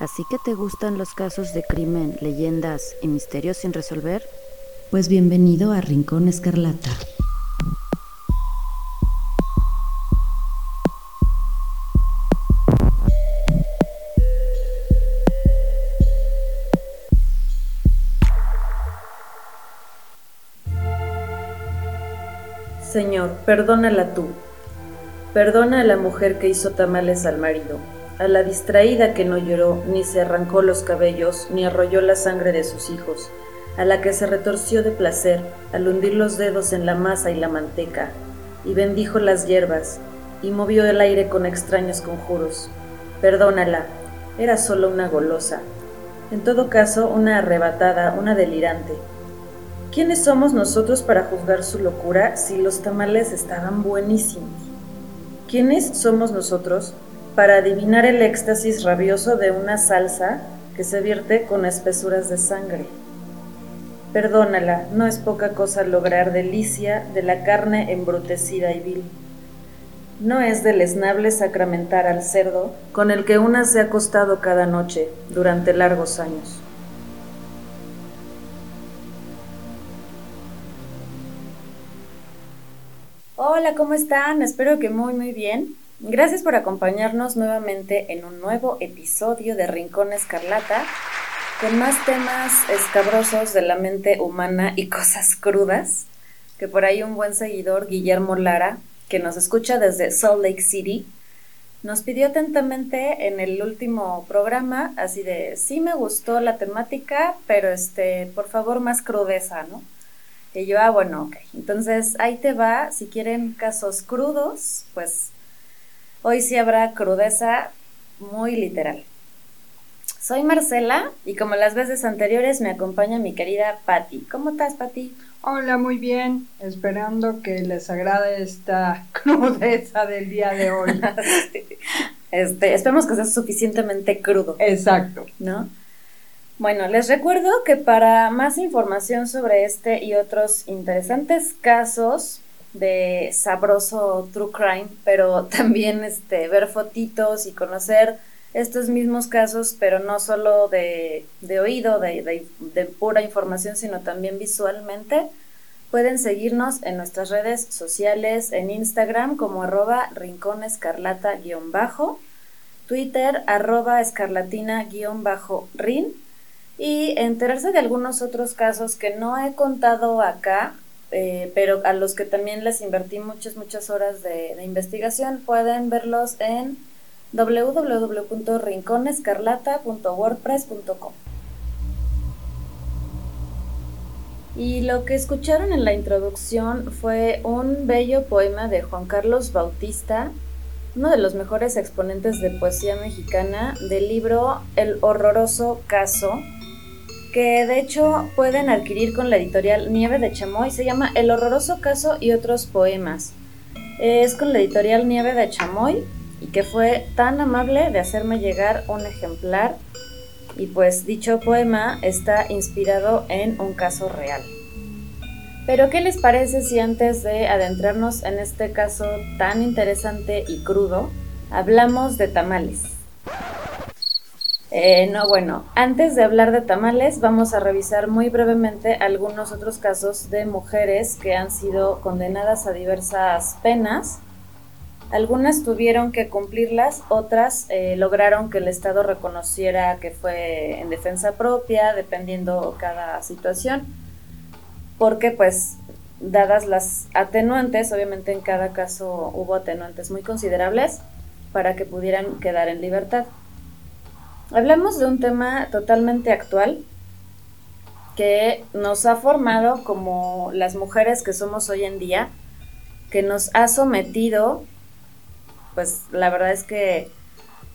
¿Así que te gustan los casos de crimen, leyendas y misterios sin resolver? Pues bienvenido a Rincón Escarlata. Señor, perdónala tú. Perdona a la mujer que hizo tamales al marido, a la distraída que no lloró, ni se arrancó los cabellos, ni arrolló la sangre de sus hijos, a la que se retorció de placer al hundir los dedos en la masa y la manteca, y bendijo las hierbas, y movió el aire con extraños conjuros. Perdónala, era solo una golosa. En todo caso, una arrebatada, una delirante, ¿Quiénes somos nosotros para juzgar su locura si los tamales estaban buenísimos? ¿Quiénes somos nosotros para adivinar el éxtasis rabioso de una salsa que se vierte con espesuras de sangre? Perdónala, no es poca cosa lograr delicia de la carne embrutecida y vil. No es deleznable sacramentar al cerdo con el que una se ha acostado cada noche durante largos años. Hola, ¿cómo están? Espero que muy muy bien. Gracias por acompañarnos nuevamente en un nuevo episodio de Rincón Escarlata con más temas escabrosos de la mente humana y cosas crudas, que por ahí un buen seguidor, Guillermo Lara, que nos escucha desde Salt Lake City, nos pidió atentamente en el último programa, así de, sí me gustó la temática, pero este, por favor más crudeza, ¿no? Y yo, ah, bueno, ok. Entonces ahí te va, si quieren casos crudos, pues hoy sí habrá crudeza muy literal. Soy Marcela y como las veces anteriores me acompaña mi querida Patti. ¿Cómo estás, Patti? Hola, muy bien. Esperando que les agrade esta crudeza del día de hoy. este, esperemos que sea suficientemente crudo. Exacto. ¿No? Bueno, les recuerdo que para más información sobre este y otros interesantes casos de sabroso true crime, pero también este, ver fotitos y conocer estos mismos casos, pero no solo de, oído, de, de, pura información, sino también visualmente, pueden seguirnos en nuestras redes sociales, en Instagram como arroba rinconescarlata-bajo, Twitter arroba escarlatina-rin y enterarse de algunos otros casos que no he contado acá, eh, pero a los que también les invertí muchas, muchas horas de, investigación, pueden verlos en www.rinconescarlata.wordpress.com. Y lo que escucharon en la introducción fue un bello poema de Juan Carlos Bautista, uno de los mejores exponentes de poesía mexicana, del libro El horroroso caso, que de hecho pueden adquirir con la editorial Nieve de Chamoy. Se llama El horroroso caso y otros poemas. Es con la editorial Nieve de Chamoy y que fue tan amable de hacerme llegar un ejemplar. Y pues dicho poema está inspirado en un caso real. Pero ¿qué les parece si antes de adentrarnos en este caso tan interesante y crudo, hablamos de tamales? Eh, no, bueno, antes de hablar de tamales, vamos a revisar muy brevemente algunos otros casos de mujeres que han sido condenadas a diversas penas. Algunas tuvieron que cumplirlas, otras eh, lograron que el Estado reconociera que fue en defensa propia, dependiendo cada situación, porque pues dadas las atenuantes, obviamente en cada caso hubo atenuantes muy considerables para que pudieran quedar en libertad. Hablemos de un tema totalmente actual que nos ha formado como las mujeres que somos hoy en día, que nos ha sometido, pues la verdad es que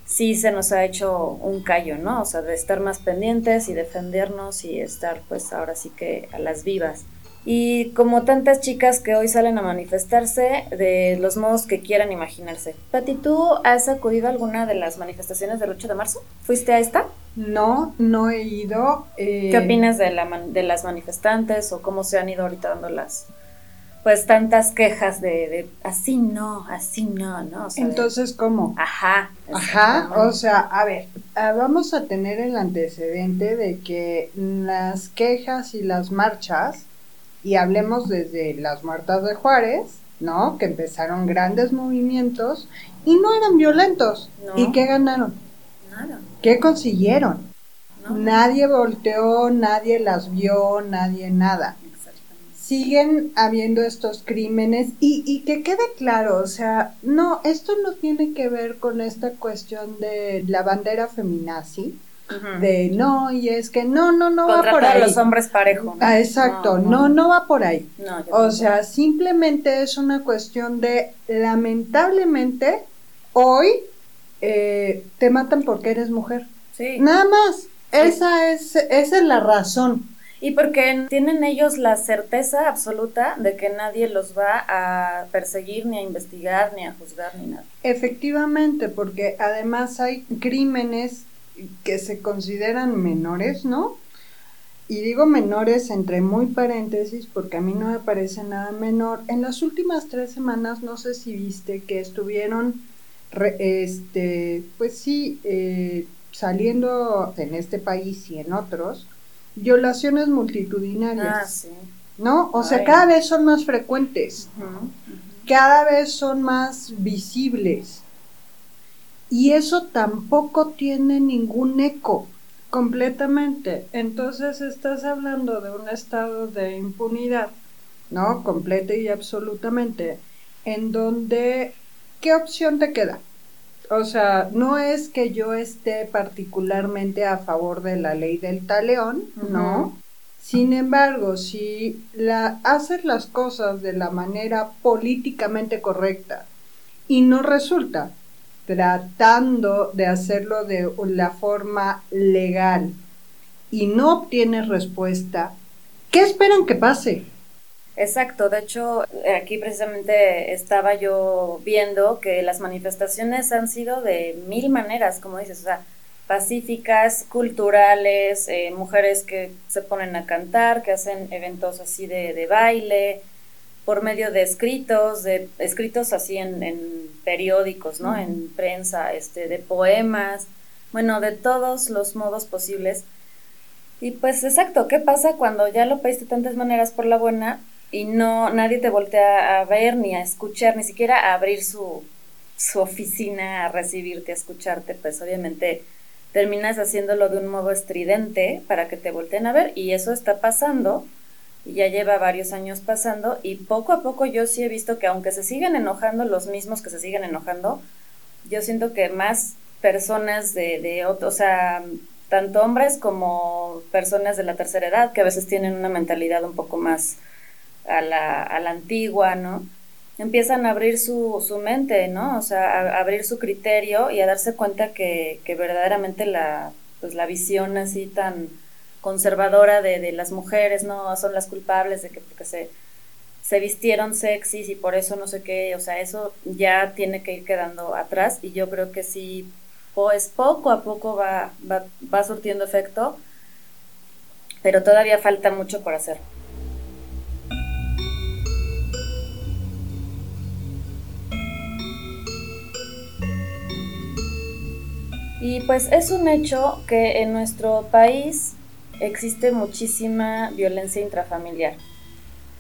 sí se nos ha hecho un callo, ¿no? O sea, de estar más pendientes y defendernos y estar pues ahora sí que a las vivas y como tantas chicas que hoy salen a manifestarse de los modos que quieran imaginarse. Pati, ¿tú has acudido a alguna de las manifestaciones del 8 de marzo? ¿Fuiste a esta? No, no he ido. Eh, ¿Qué opinas de, la de las manifestantes o cómo se han ido ahorita dando las, pues tantas quejas de, así no, así no, ¿no? Entonces, ¿cómo? Ajá. Ajá, o sea, a ver, ah, vamos a tener el antecedente de que las quejas y las marchas, y hablemos desde las muertas de Juárez, ¿no? Que empezaron grandes movimientos y no eran violentos. ¿Y qué ganaron? Nada. ¿Qué consiguieron? Nadie volteó, nadie las vio, nadie nada. Siguen habiendo estos crímenes y, y que quede claro, o sea, no, esto no tiene que ver con esta cuestión de la bandera feminazi, de no, y es que no, no, no va por ahí. los hombres parejo. Ah, exacto, no, no, va por ahí. o sea, simplemente es una cuestión de, lamentablemente, hoy eh, te matan porque eres mujer. Sí. Nada más. Esa es, esa es la razón. Y porque tienen ellos la certeza absoluta de que nadie los va a perseguir, ni a investigar, ni a juzgar, ni nada. Efectivamente, porque además hay crímenes que se consideran menores, ¿no? Y digo menores entre muy paréntesis porque a mí no me parece nada menor. En las últimas tres semanas, no sé si viste que estuvieron, este, pues sí, eh, saliendo en este país y en otros, violaciones multitudinarias. Ah, sí. ¿No? O sea, cada vez son más frecuentes, cada vez son más visibles. Y eso tampoco tiene ningún eco completamente. Entonces estás hablando de un estado de impunidad, ¿no? Completa y absolutamente, en donde, ¿qué opción te queda? O sea, no es que yo esté particularmente a favor de la ley del taleón, ¿no? Sin embargo, si la, haces las cosas de la manera políticamente correcta y no resulta tratando de hacerlo de la forma legal y no obtienes respuesta, ¿qué esperan que pase? Exacto, de hecho aquí precisamente estaba yo viendo que las manifestaciones han sido de mil maneras, como dices, o sea, pacíficas, culturales, eh, mujeres que se ponen a cantar, que hacen eventos así de, de baile, por medio de escritos, de escritos así en, en periódicos, ¿no? En prensa, este, de poemas, bueno, de todos los modos posibles. Y pues exacto, ¿qué pasa cuando ya lo pediste de tantas maneras por la buena y no nadie te voltea a ver ni a escuchar, ni siquiera a abrir su, su oficina a recibirte, a escucharte, pues obviamente terminas haciéndolo de un modo estridente para que te volteen a ver y eso está pasando ya lleva varios años pasando y poco a poco yo sí he visto que aunque se siguen enojando los mismos que se siguen enojando, yo siento que más personas de, de o sea, tanto hombres como personas de la tercera edad que a veces tienen una mentalidad un poco más a la, a la antigua, ¿no? Empiezan a abrir su, su mente, ¿no? O sea, a, abrir su criterio y a darse cuenta que, que verdaderamente la, pues la visión así tan conservadora de, de, las mujeres, ¿no? Son las culpables de que porque se, se vistieron sexys y por eso no sé qué, o sea, eso ya tiene que ir quedando atrás y yo creo que sí, pues poco a poco va, va, va surtiendo efecto, pero todavía falta mucho por hacer. Y pues es un hecho que en nuestro país existe muchísima violencia intrafamiliar.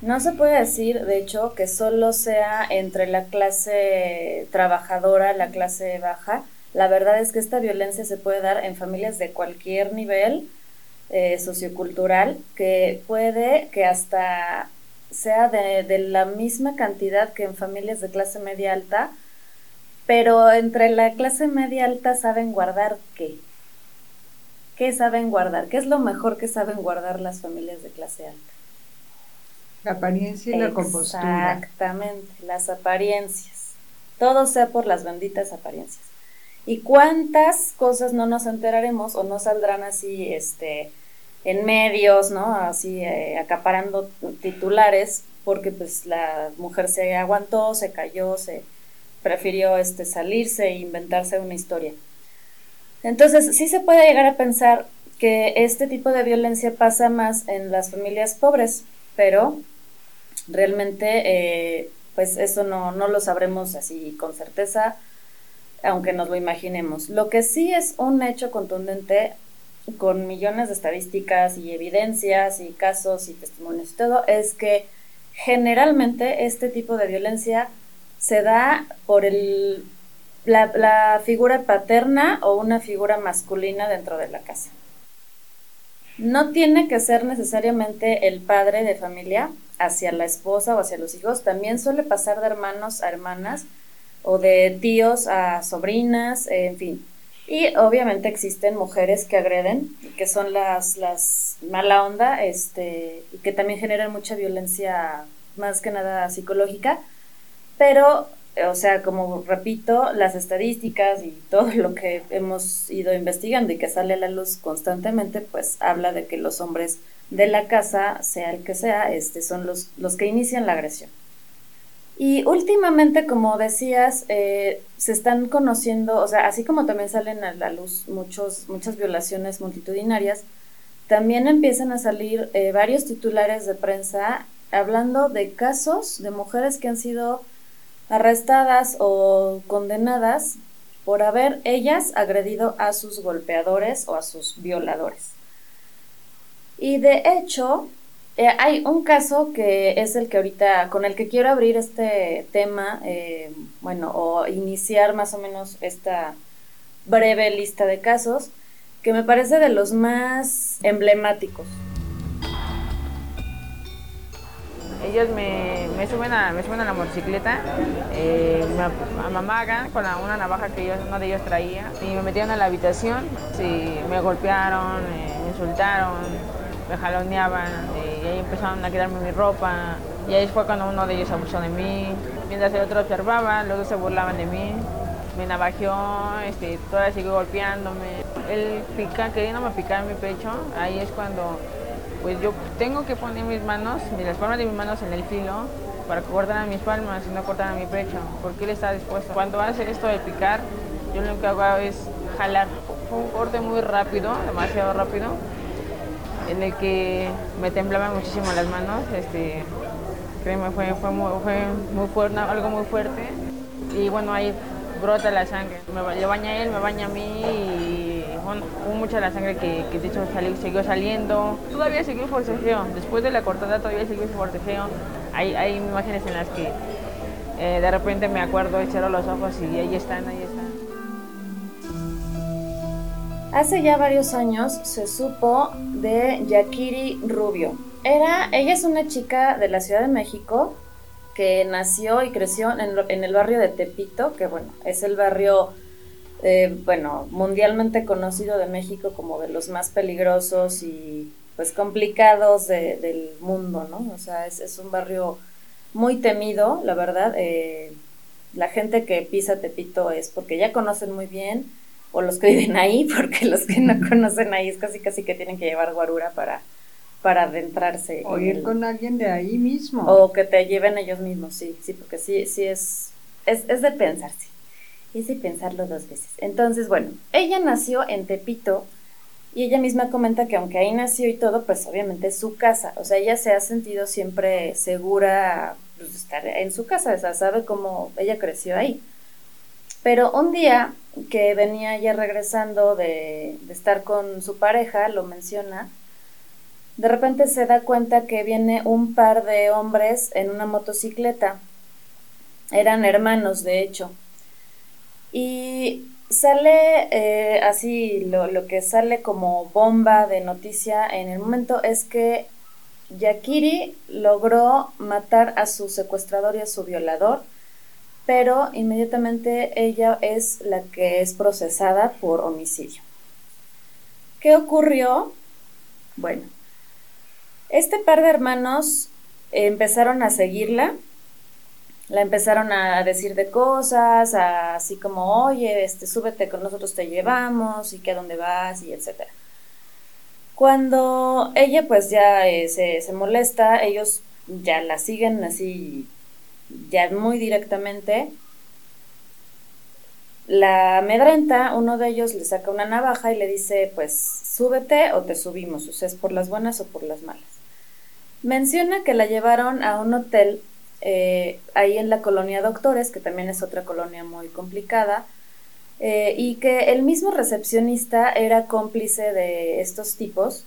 No se puede decir, de hecho, que solo sea entre la clase trabajadora, la clase baja. La verdad es que esta violencia se puede dar en familias de cualquier nivel eh, sociocultural, que puede que hasta sea de, de la misma cantidad que en familias de clase media alta, pero entre la clase media alta saben guardar qué. ¿Qué saben guardar? ¿Qué es lo mejor que saben guardar las familias de clase alta? La apariencia y la compostura. Exactamente, las apariencias. Todo sea por las benditas apariencias. ¿Y cuántas cosas no nos enteraremos o no saldrán así este, en medios, ¿no? Así eh, acaparando titulares porque pues la mujer se aguantó, se cayó, se prefirió este, salirse e inventarse una historia. Entonces, sí se puede llegar a pensar que este tipo de violencia pasa más en las familias pobres, pero realmente, eh, pues eso no, no lo sabremos así con certeza, aunque nos lo imaginemos. Lo que sí es un hecho contundente con millones de estadísticas y evidencias y casos y testimonios y todo, es que generalmente este tipo de violencia se da por el, la, figura paterna o una figura masculina dentro de la casa. No tiene que ser necesariamente el padre de familia hacia la esposa o hacia los hijos, también suele pasar de hermanos a hermanas o de tíos a sobrinas, en fin. Y obviamente existen mujeres que agreden, que son las, las mala onda, este, y que también generan mucha violencia, más que nada psicológica, pero, o sea, como repito, las estadísticas y todo lo que hemos ido investigando y que sale a la luz constantemente, pues habla de que los hombres de la casa, sea el que sea, este, son los, los que inician la agresión. Y últimamente, como decías, eh, se están conociendo, o sea, así como también salen a la luz muchos, muchas violaciones multitudinarias, también empiezan a salir eh, varios titulares de prensa hablando de casos de mujeres que han sido arrestadas o condenadas por haber ellas agredido a sus golpeadores o a sus violadores. Y de hecho, eh, hay un caso que es el que ahorita, con el que quiero abrir este tema, eh, bueno, o iniciar más o menos esta breve lista de casos, que me parece de los más emblemáticos. Ellos me, suben, a, me suben a la motocicleta, eh, me amagan con una navaja que uno de ellos traía y me metieron a la habitación, sí, me golpearon, me insultaron, me jaloneaban y ahí empezaron a quitarme mi ropa y ahí fue cuando uno de ellos abusó de mí. Mientras el otro observaba, los dos se burlaban de mí. Me navajeó, este, todavía siguió golpeándome. Él pica, queriéndome picar mi pecho, ahí es cuando pues yo tengo que poner mis manos, las palmas de mis manos en el filo para que cortaran mis palmas y no cortaran mi pecho, porque él está dispuesto. Cuando hace esto de picar, yo lo que hago es jalar. Fue un corte muy rápido, demasiado rápido, en el que me temblaban muchísimo las manos, este, créeme, fue, fue, fue muy fuerte, algo muy fuerte. Y bueno, ahí brota la sangre. Me, le baña él, me baña a mí y hubo mucha la sangre que, que de hecho salió, siguió saliendo. Todavía siguió forcejeo, después de la cortada todavía siguió forcejeo. Hay, hay imágenes en las que eh, de repente me acuerdo y cierro los ojos y ahí están, ahí están. Hace ya varios años se supo de Yakiri Rubio. Era, ella es una chica de la Ciudad de México que nació y creció en, el barrio de Tepito, que bueno, es el barrio, eh, bueno, mundialmente conocido de México como de los más peligrosos y pues complicados del mundo, ¿no? O sea, es, un barrio muy temido, la verdad. Eh, la gente que pisa Tepito es porque ya conocen muy bien o los que viven ahí, porque los que no conocen ahí es casi casi que tienen que llevar guarura para, para adentrarse. O ir con alguien de ahí mismo. O que te lleven ellos mismos, sí, sí, porque sí, sí es, es, es de pensarse. Es de pensarlo dos veces. Entonces, bueno, ella nació en Tepito y ella misma comenta que aunque ahí nació y todo, pues obviamente es su casa. O sea, ella se ha sentido siempre segura pues, de estar en su casa, o sea, sabe cómo ella creció ahí. Pero un día que venía ya regresando de, estar con su pareja, lo menciona, de repente se da cuenta que viene un par de hombres en una motocicleta. Eran hermanos, de hecho. Y sale eh, así, lo, lo, que sale como bomba de noticia en el momento es que Yakiri logró matar a su secuestrador y a su violador pero inmediatamente ella es la que es procesada por homicidio. ¿Qué ocurrió? Bueno, este par de hermanos empezaron a seguirla, la empezaron a decir de cosas, así como, oye, este, súbete con nosotros te llevamos, y que a dónde vas, y etcétera. Cuando ella pues ya eh, se, se molesta, ellos ya la siguen así ya muy directamente, la amedrenta, uno de ellos le saca una navaja y le dice, pues súbete o te subimos, o sea, es por las buenas o por las malas. Menciona que la llevaron a un hotel eh, ahí en la colonia Doctores, que también es otra colonia muy complicada, eh, y que el mismo recepcionista era cómplice de estos tipos,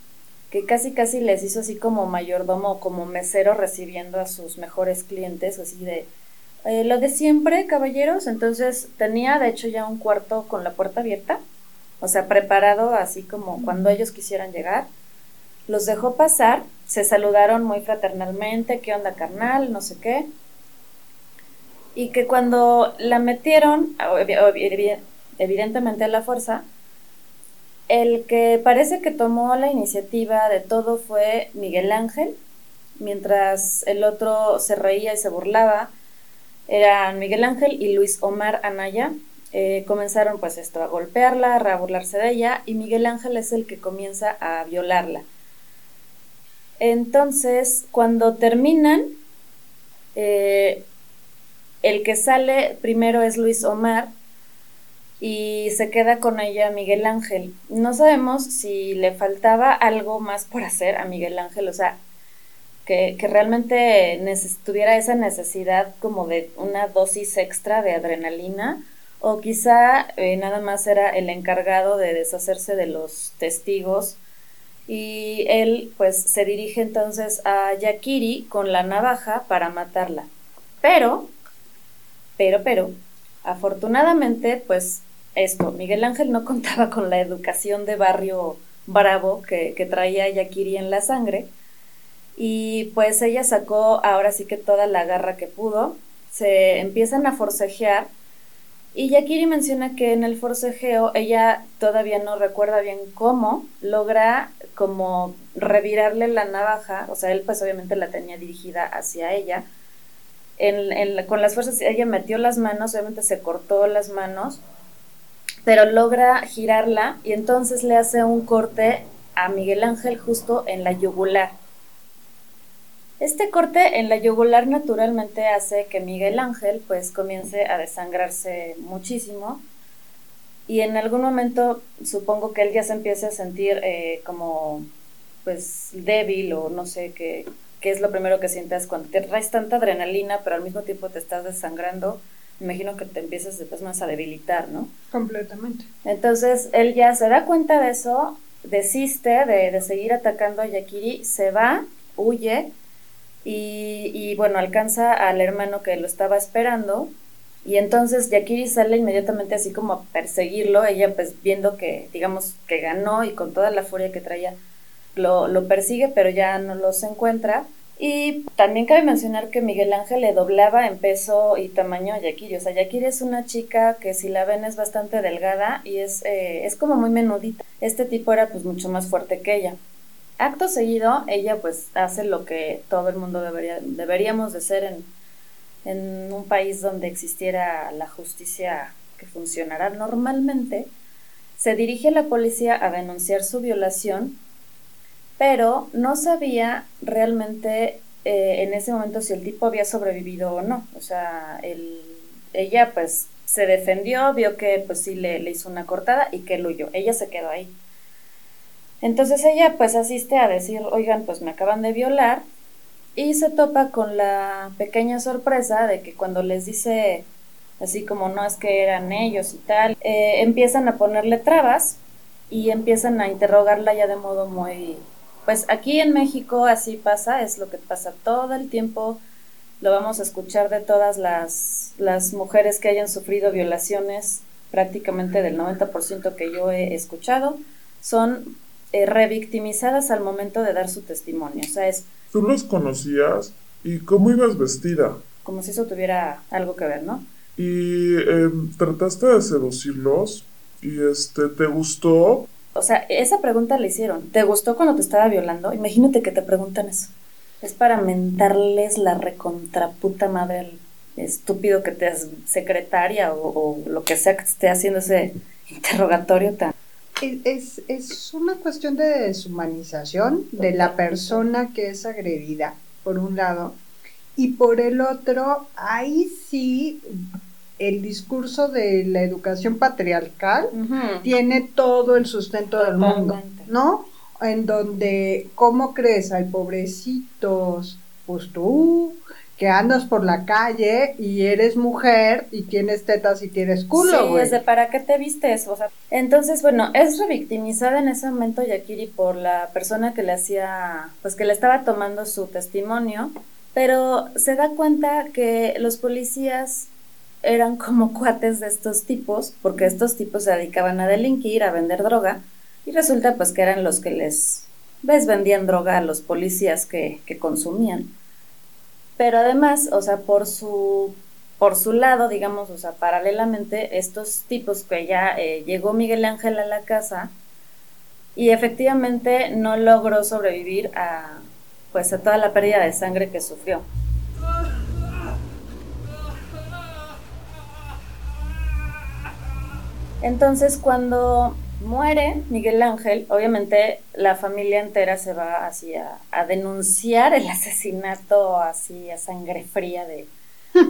que casi casi les hizo así como mayordomo, como mesero recibiendo a sus mejores clientes, así de eh, lo de siempre, caballeros. Entonces tenía de hecho ya un cuarto con la puerta abierta, o sea, preparado así como cuando ellos quisieran llegar. Los dejó pasar, se saludaron muy fraternalmente, qué onda carnal, no sé qué. Y que cuando la metieron, evidentemente a la fuerza, el que parece que tomó la iniciativa de todo fue Miguel Ángel, mientras el otro se reía y se burlaba, eran Miguel Ángel y Luis Omar Anaya. Eh, comenzaron pues esto a golpearla, a burlarse de ella y Miguel Ángel es el que comienza a violarla. Entonces, cuando terminan, eh, el que sale primero es Luis Omar y se queda con ella Miguel Ángel. No sabemos si le faltaba algo más por hacer a Miguel Ángel, o sea, que, realmente tuviera esa necesidad como de una dosis extra de adrenalina, o quizá eh, nada más era el encargado de deshacerse de los testigos y él pues se dirige entonces a Yakiri con la navaja para matarla. Pero, pero, pero, afortunadamente pues esto, Miguel Ángel no contaba con la educación de barrio bravo que, que traía Yakiri en la sangre y pues ella sacó ahora sí que toda la garra que pudo, se empiezan a forcejear y Yakiri menciona que en el forcejeo ella todavía no recuerda bien cómo logra como revirarle la navaja, o sea, él pues obviamente la tenía dirigida hacia ella. En, con las fuerzas ella metió las manos, obviamente se cortó las manos, pero logra girarla y entonces le hace un corte a Miguel Ángel justo en la yugular. Este corte en la yugular naturalmente hace que Miguel Ángel pues comience a desangrarse muchísimo y en algún momento supongo que él ya se empieza a sentir eh, como pues débil o no sé qué, qué es lo primero que sientas cuando te traes tanta adrenalina pero al mismo tiempo te estás desangrando. Imagino que te empiezas después más a debilitar, ¿no? Completamente. Entonces él ya se da cuenta de eso, desiste de, de seguir atacando a Yakiri, se va, huye y, bueno, alcanza al hermano que lo estaba esperando y entonces Yakiri sale inmediatamente así como a perseguirlo, ella pues viendo que digamos que ganó y con toda la furia que traía lo, lo persigue pero ya no los encuentra. Y también cabe mencionar que Miguel Ángel le doblaba en peso y tamaño a Yakiri. O sea, Yakiri es una chica que si la ven es bastante delgada y es, eh, es como muy menudita. Este tipo era pues mucho más fuerte que ella. Acto seguido, ella pues hace lo que todo el mundo debería, deberíamos de ser en, en un país donde existiera la justicia que funcionara normalmente. Se dirige a la policía a denunciar su violación, pero no sabía realmente eh, en ese momento si el tipo había sobrevivido o no. O sea, el, ella pues se defendió, vio que pues sí le, le hizo una cortada y que él huyó. Ella se quedó ahí. Entonces ella pues asiste a decir, oigan, pues me acaban de violar y se topa con la pequeña sorpresa de que cuando les dice así como no es que eran ellos y tal, eh, empiezan a ponerle trabas y empiezan a interrogarla ya de modo muy... Pues aquí en México así pasa, es lo que pasa todo el tiempo, lo vamos a escuchar de todas las, las mujeres que hayan sufrido violaciones, prácticamente del 90% que yo he escuchado, son eh, revictimizadas al momento de dar su testimonio. O sea, es... ¿Tú los conocías? ¿Y cómo ibas vestida? Como si eso tuviera algo que ver, ¿no? ¿Y em, trataste de seducirlos? ¿Y este, te gustó? O sea, esa pregunta le hicieron. ¿Te gustó cuando te estaba violando? Imagínate que te preguntan eso. Es para mentarles la recontraputa madre al estúpido que te es secretaria o, o lo que sea que esté haciendo ese interrogatorio tan es, es una cuestión de deshumanización de la persona que es agredida, por un lado, y por el otro, ahí sí el discurso de la educación patriarcal tiene todo el sustento del mundo, ¿no? En donde, ¿cómo crees? Hay pobrecitos, pues tú, que andas por la calle y eres mujer y tienes tetas y tienes culo, Sí, es de para qué te vistes, o sea, entonces, bueno, es revictimizada en ese momento Yakiri por la persona que le hacía, pues que le estaba tomando su testimonio, pero se da cuenta que los policías eran como cuates de estos tipos, porque estos tipos se dedicaban a delinquir, a vender droga, y resulta pues que eran los que les, ves, vendían droga a los policías que, que consumían. Pero además, o sea, por su, por su lado, digamos, o sea, paralelamente, estos tipos que ya eh, llegó Miguel Ángel a la casa y efectivamente no logró sobrevivir a, pues, a toda la pérdida de sangre que sufrió. Entonces, cuando muere Miguel Ángel, obviamente la familia entera se va así a, denunciar el asesinato así a sangre fría de,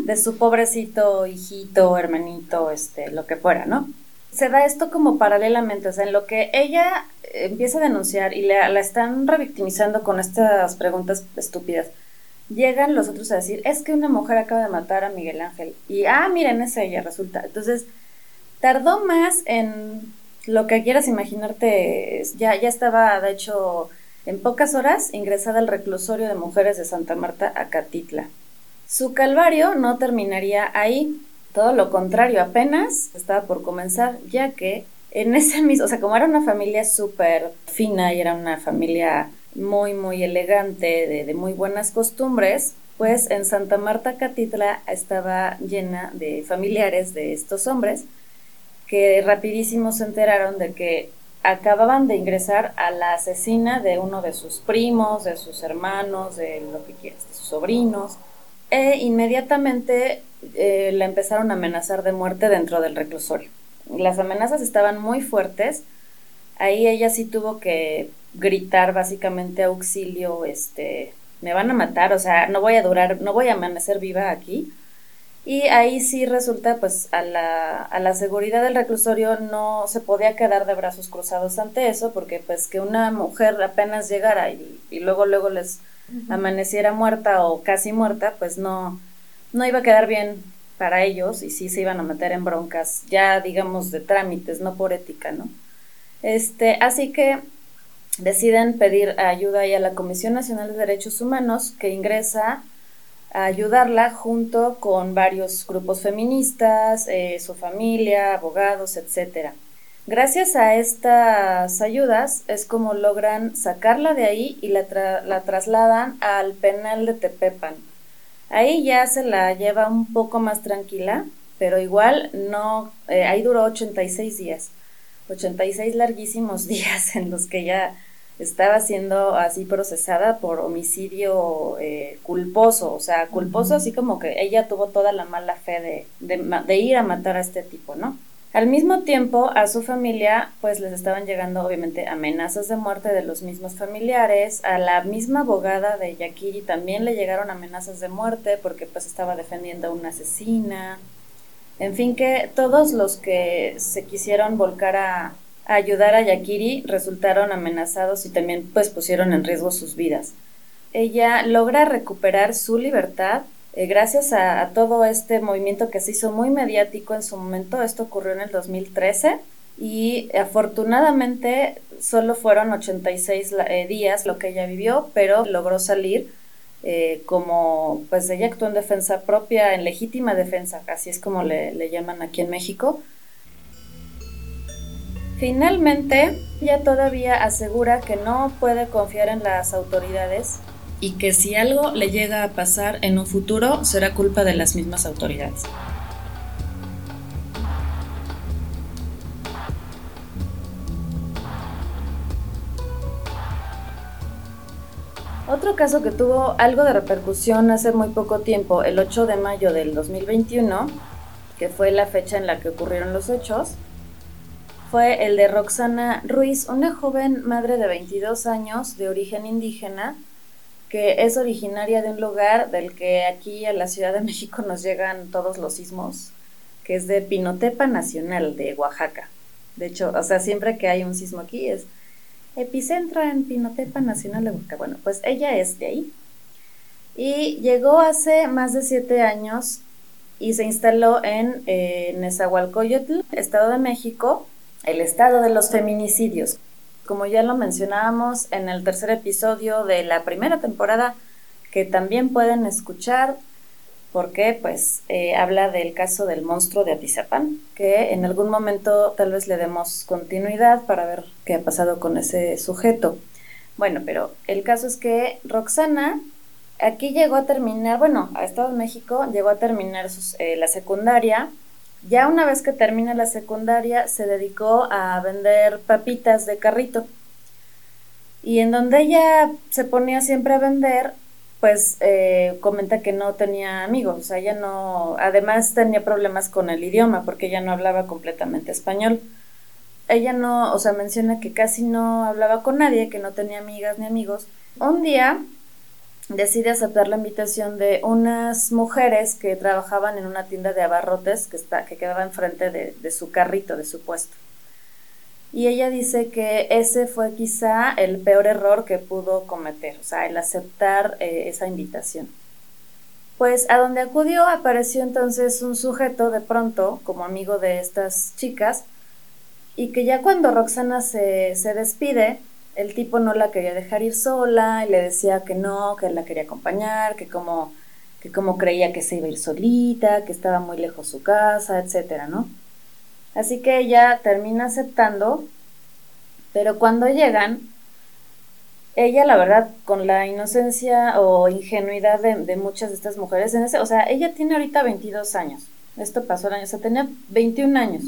de, su pobrecito hijito, hermanito, este, lo que fuera, ¿no? Se da esto como paralelamente, o sea, en lo que ella empieza a denunciar y la, la están revictimizando con estas preguntas estúpidas, llegan los otros a decir, es que una mujer acaba de matar a Miguel Ángel. Y, ah, miren, es ella, resulta. Entonces, tardó más en lo que quieras imaginarte, ya, ya estaba, de hecho, en pocas horas ingresada al reclusorio de mujeres de Santa Marta, Acatitla. Su calvario no terminaría ahí, todo lo contrario, apenas estaba por comenzar, ya que en ese mismo, o sea, como era una familia súper fina y era una familia muy, muy elegante, de, de, muy buenas costumbres, pues en Santa Marta Catitla estaba llena de familiares de estos hombres que rapidísimo se enteraron de que acababan de ingresar a la asesina de uno de sus primos, de sus hermanos, de lo que quieras, de sus sobrinos, e inmediatamente eh, la empezaron a amenazar de muerte dentro del reclusorio. Las amenazas estaban muy fuertes, ahí ella sí tuvo que gritar básicamente auxilio, este, me van a matar, o sea, no voy a durar, no voy a amanecer viva aquí. Y ahí sí resulta, pues, a la, a la seguridad del reclusorio no se podía quedar de brazos cruzados ante eso, porque pues que una mujer apenas llegara y, y luego, luego les amaneciera muerta o casi muerta, pues no, no iba a quedar bien para ellos y sí se iban a meter en broncas, ya digamos de trámites, no por ética, ¿no? Este, así que deciden pedir ayuda ahí a la Comisión Nacional de Derechos Humanos, que ingresa a ayudarla junto con varios grupos feministas, eh, su familia, abogados, etc. Gracias a estas ayudas es como logran sacarla de ahí y la, la trasladan al penal de Tepepan. Ahí ya se la lleva un poco más tranquila, pero igual no, eh, ahí duró 86 días, 86 larguísimos días en los que ya estaba siendo así procesada por homicidio eh, culposo, o sea, culposo así como que ella tuvo toda la mala fe de, de, ir a matar a este tipo, ¿no? Al mismo tiempo, a su familia, pues les estaban llegando obviamente amenazas de muerte de los mismos familiares, a la misma abogada de Yakiri también le llegaron amenazas de muerte porque pues estaba defendiendo a una asesina, en fin que todos los que se quisieron volcar a, ayudar a Yakiri resultaron amenazados y también pues pusieron en riesgo sus vidas. Ella logra recuperar su libertad eh, gracias a, todo este movimiento que se hizo muy mediático en su momento. Esto ocurrió en el 2013 y afortunadamente solo fueron 86 eh, días lo que ella vivió, pero logró salir eh, como pues ella actuó en defensa propia, en legítima defensa, así es como le, le llaman aquí en México Finalmente, ella todavía asegura que no puede confiar en las autoridades y que si algo le llega a pasar en un futuro será culpa de las mismas autoridades. Otro caso que tuvo algo de repercusión hace muy poco tiempo, el 8 de mayo del 2021, que fue la fecha en la que ocurrieron los hechos, fue el de Roxana Ruiz, una joven madre de 22 años de origen indígena que es originaria de un lugar del que aquí a la Ciudad de México nos llegan todos los sismos, que es de Pinotepa Nacional de Oaxaca. De hecho, o sea, siempre que hay un sismo aquí es epicentro en Pinotepa Nacional de Oaxaca. Bueno, pues ella es de ahí. y llegó hace más de siete años y se instaló en eh, Nezahualcóyotl, Estado de México, el estado de los feminicidios. Como ya lo mencionábamos en el tercer episodio de la primera temporada, que también pueden escuchar porque pues eh, habla del caso del monstruo de Atizapán, que en algún momento tal vez le demos continuidad para ver qué ha pasado con ese sujeto. Bueno, pero el caso es que Roxana aquí llegó a terminar, bueno, a Estado de México llegó a terminar eh, la secundaria. Ya una vez que termina la secundaria se dedicó a vender papitas de carrito. Y en donde ella se ponía siempre a vender, pues eh, comenta que no tenía amigos, o sea, ella no, además tenía problemas con el idioma porque ella no hablaba completamente español. Ella no, o sea, menciona que casi no hablaba con nadie, que no tenía amigas ni amigos. Un día decide aceptar la invitación de unas mujeres que trabajaban en una tienda de abarrotes que, está, que quedaba enfrente de, de su carrito, de su puesto. Y ella dice que ese fue quizá el peor error que pudo cometer, o sea, el aceptar eh, esa invitación. Pues a donde acudió apareció entonces un sujeto de pronto como amigo de estas chicas y que ya cuando Roxana se, se despide, el tipo no la quería dejar ir sola y le decía que no, que la quería acompañar, que como, que como creía que se iba a ir solita, que estaba muy lejos su casa, etcétera, ¿no? Así que ella termina aceptando, pero cuando llegan, ella la verdad, con la inocencia o ingenuidad de, muchas de estas mujeres, en ese, o sea, ella tiene ahorita 22 años, esto pasó el año, o sea, tenía 21 años.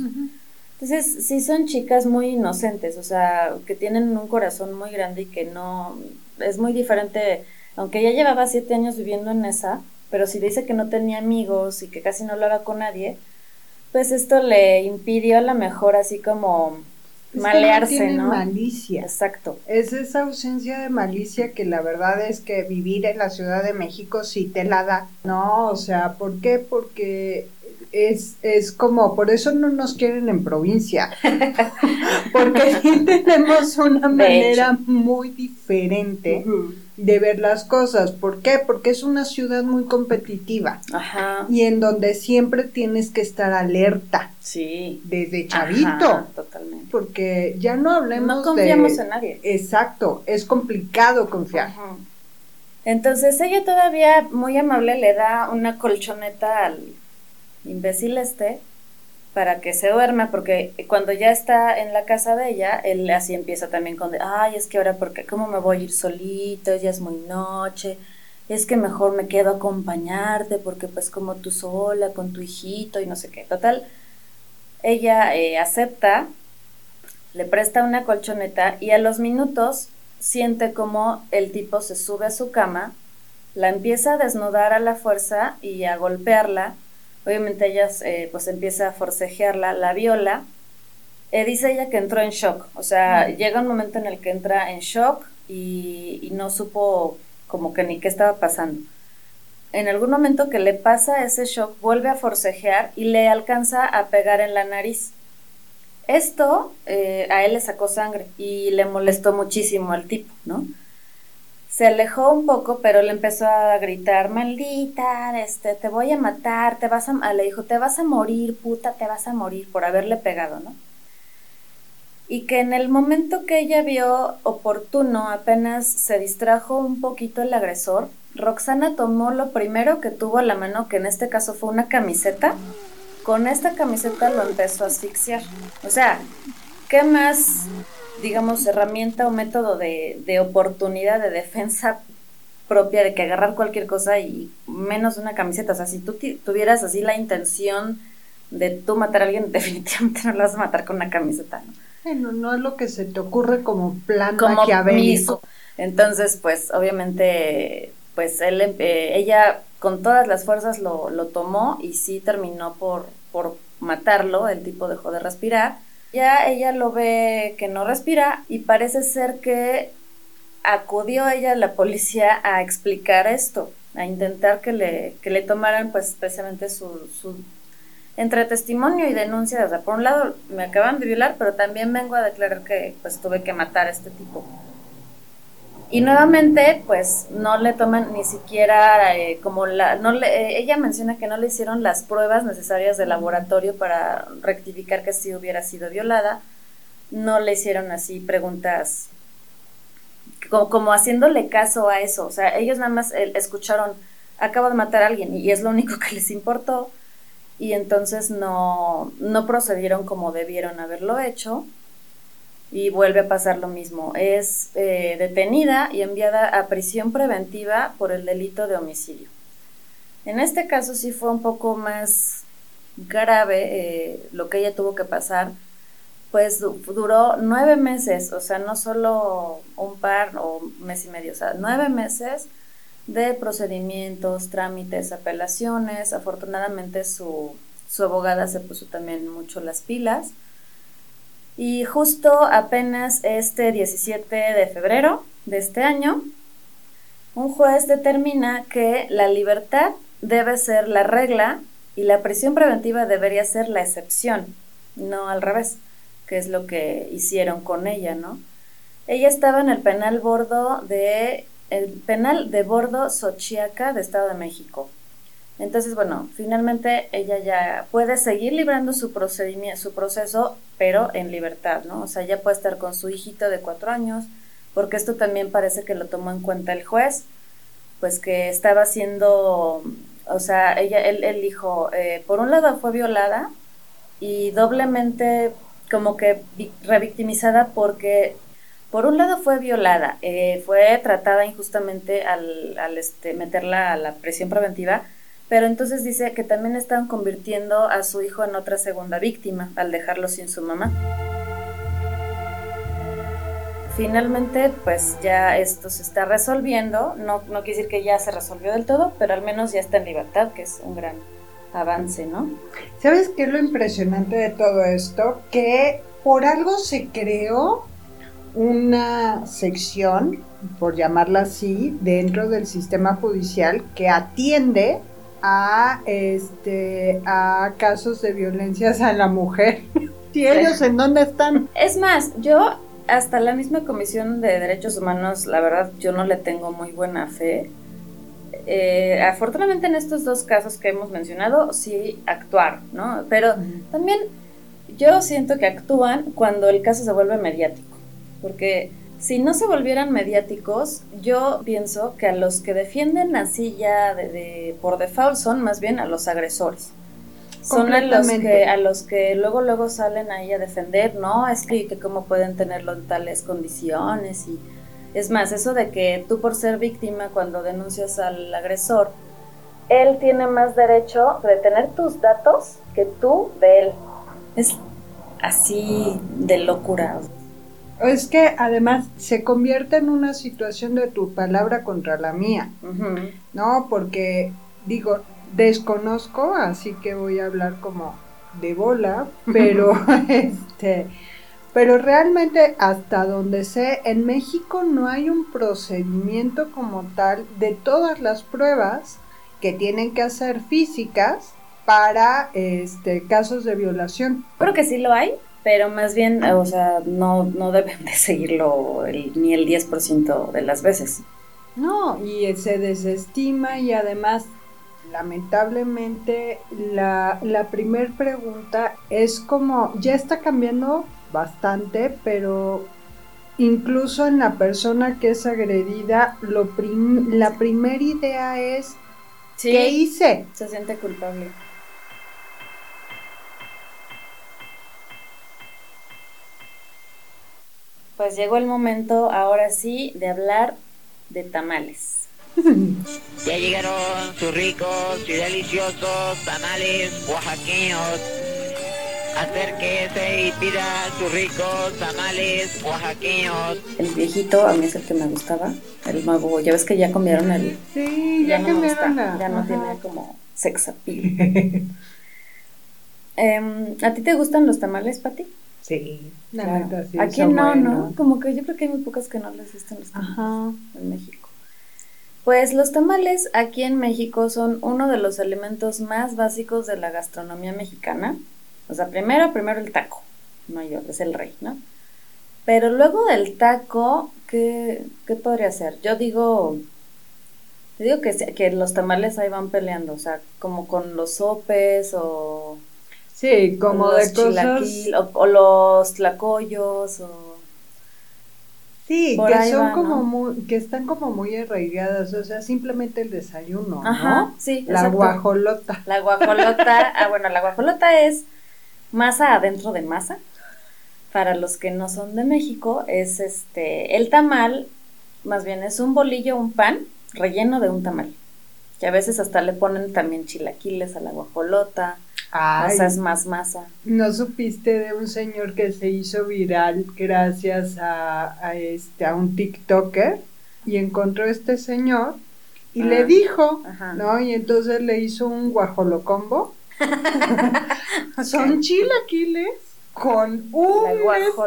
Entonces, sí son chicas muy inocentes, o sea, que tienen un corazón muy grande y que no, es muy diferente, aunque ella llevaba siete años viviendo en esa, pero si dice que no tenía amigos y que casi no hablaba con nadie, pues esto le impidió a lo mejor así como malearse, no, malicia. Exacto. Es esa ausencia de malicia que la verdad es que vivir en la Ciudad de México sí te la da. No, o sea, ¿por qué? Porque es, es como, por eso no nos quieren en provincia, porque tenemos una manera muy diferente de ver las cosas. ¿Por qué? Porque es una ciudad muy competitiva Ajá. y en donde siempre tienes que estar alerta. Sí. Desde chavito. totalmente. Porque ya no hablemos No confiamos en nadie. Exacto, es complicado confiar. Entonces ella todavía muy amable le da una colchoneta al imbécil este para que se duerma, porque cuando ya está en la casa de ella, él así empieza también con, ay, es que ahora, porque ¿cómo me voy a ir solito? Ya es muy noche, es que mejor me quedo a acompañarte, porque pues como tú sola, con tu hijito y no sé qué. Total, ella eh, acepta, le presta una colchoneta y a los minutos siente como el tipo se sube a su cama, la empieza a desnudar a la fuerza y a golpearla, Obviamente ella eh, pues empieza a forcejearla, la viola. Eh, dice ella que entró en shock, o sea, llega un momento en el que entra en shock y, no supo como que ni qué estaba pasando. En algún momento que le pasa ese shock, vuelve a forcejear y le alcanza a pegar en la nariz. Esto eh, a él le sacó sangre y le molestó muchísimo al tipo, ¿no? Se alejó un poco, pero le empezó a gritar, maldita, este, te voy a matar, te vas a, le dijo, te vas a morir, puta, te vas a morir por haberle pegado, ¿no? Y que en el momento que ella vio oportuno, apenas se distrajo un poquito el agresor, Roxana tomó lo primero que tuvo a la mano, que en este caso fue una camiseta. Con esta camiseta lo empezó a asfixiar. O sea, ¿qué más digamos, herramienta o método de, oportunidad de defensa propia de que agarrar cualquier cosa y menos una camiseta. O sea, si tú tuvieras así la intención de tú matar a alguien, definitivamente no lo vas a matar con una camiseta, ¿no? Bueno, no es lo que se te ocurre como plan como maquiavélico. Entonces, pues, obviamente, pues él, eh, ella con todas las fuerzas lo, lo tomó y sí terminó por, por matarlo, el tipo dejó de respirar ya ella lo ve que no respira y parece ser que acudió ella la policía a explicar esto, a intentar que le, que le tomaran pues especialmente su, su entre testimonio y denuncia, o sea, por un lado me acaban de violar, pero también vengo a declarar que pues tuve que matar a este tipo. Y nuevamente, pues no le toman ni siquiera eh, como la, no le, eh, ella menciona que no le hicieron las pruebas necesarias de laboratorio para rectificar que sí hubiera sido violada, no le hicieron así preguntas como, como haciéndole caso a eso, o sea, ellos nada más eh, escucharon, acabo de matar a alguien y es lo único que les importó y entonces no, no procedieron como debieron haberlo hecho y vuelve a pasar lo mismo. Es eh, detenida y enviada a prisión preventiva por el delito de homicidio. En este caso sí fue un poco más grave eh, lo que ella tuvo que pasar, pues duró nueve meses, o sea, no solo un par o mes y medio, o sea, nueve meses de procedimientos, trámites, apelaciones. Afortunadamente su, su abogada se puso también mucho las pilas y justo apenas este 17 de febrero de este año, un juez determina que la libertad debe ser la regla y la prisión preventiva debería ser la excepción, no al revés, que es lo que hicieron con ella, ¿no? Ella estaba en el penal bordo de el penal de bordo Xochiaca de Estado de México. Entonces, bueno, finalmente ella ya puede seguir librando su procedimiento, su proceso, pero en libertad, ¿no? O sea, ya puede estar con su hijito de cuatro años, porque esto también parece que lo tomó en cuenta el juez, pues que estaba siendo, o sea, ella, él, él dijo, eh, por un lado fue violada y doblemente como que revictimizada porque por un lado fue violada, eh, fue tratada injustamente al, al este, meterla a la prisión preventiva, pero entonces dice que también están convirtiendo a su hijo en otra segunda víctima al dejarlo sin su mamá. Finalmente, pues ya esto se está resolviendo, no, no quiere decir que ya se resolvió del todo, pero al menos ya está en libertad, que es un gran avance, ¿no? ¿Sabes qué es lo impresionante de todo esto? Que por algo se creó una sección, por llamarla así, dentro del sistema judicial que atiende a este a casos de violencias a la mujer. ¿Y ellos en dónde están? Es más, yo hasta la misma Comisión de Derechos Humanos, la verdad, yo no le tengo muy buena fe. Eh, afortunadamente en estos dos casos que hemos mencionado, sí actuar, ¿no? Pero también yo siento que actúan cuando el caso se vuelve mediático, porque si no se volvieran mediáticos, yo pienso que a los que defienden así ya de, por default son más bien a los agresores. Son a los que a los que luego luego salen ahí a defender, no, es que, que cómo pueden tenerlo en tales condiciones y es más, eso de que tú por ser víctima cuando denuncias al agresor, él tiene más derecho de tener tus datos que tú de él. Es así de locura. Es que además se convierte en una situación de tu palabra contra la mía, ¿no? Porque digo, desconozco, así que voy a hablar como de bola, pero este, pero realmente hasta donde sé, en México no hay un procedimiento como tal de todas las pruebas que tienen que hacer físicas para este casos de violación. Creo que sí lo hay, pero más bien, o sea, no, no deben de seguirlo ni el 10% de las veces. No, y se desestima y además, lamentablemente, la, la primer pregunta es como, ya está cambiando bastante, pero incluso en la persona que es agredida, lo la primera idea es, ¿qué hice? Se siente culpable. Pues llegó el momento ahora sí de hablar de tamales. Ya llegaron sus ricos y deliciosos tamales oaxaqueños. Acérquese y pida sus ricos tamales oaxaqueños. El viejito a mí es el que me gustaba. El nuevo, ya ves que ya cambiaron el. Sí, ya, cambiaron Ya no tiene como sex appeal. Em, ¿A ti te gustan los tamales, Pati? Sí, la Aquí no, ¿no? Como que yo creo que hay muy pocas que no les gustan los tamales en México. Pues los tamales aquí en México son uno de los alimentos más básicos de la gastronomía mexicana. O sea, primero, primero el taco, mayor, es el rey, ¿no? Pero luego del taco, ¿qué, qué podría ser? Yo digo, te digo que, que los tamales ahí van peleando, o sea, como con los sopes o... Sí, como de cosas... O, los tlacoyos o... Sí, que son como muy, que están como muy arraigadas, o sea, simplemente el desayuno, Ajá, Sí, la guajolota. La guajolota, ah, bueno, la guajolota es masa adentro de masa. Para los que no son de México, es este, el tamal, más bien es un bolillo, un pan relleno de un tamal. Que a veces hasta le ponen también chilaquiles a la guajolota es más masa. ¿No supiste de un señor que se hizo viral gracias a, este, a un TikToker? Y encontró este señor y le ah, dijo, ¿no? Y entonces le hizo un guajolocombo. Son chilaquiles con un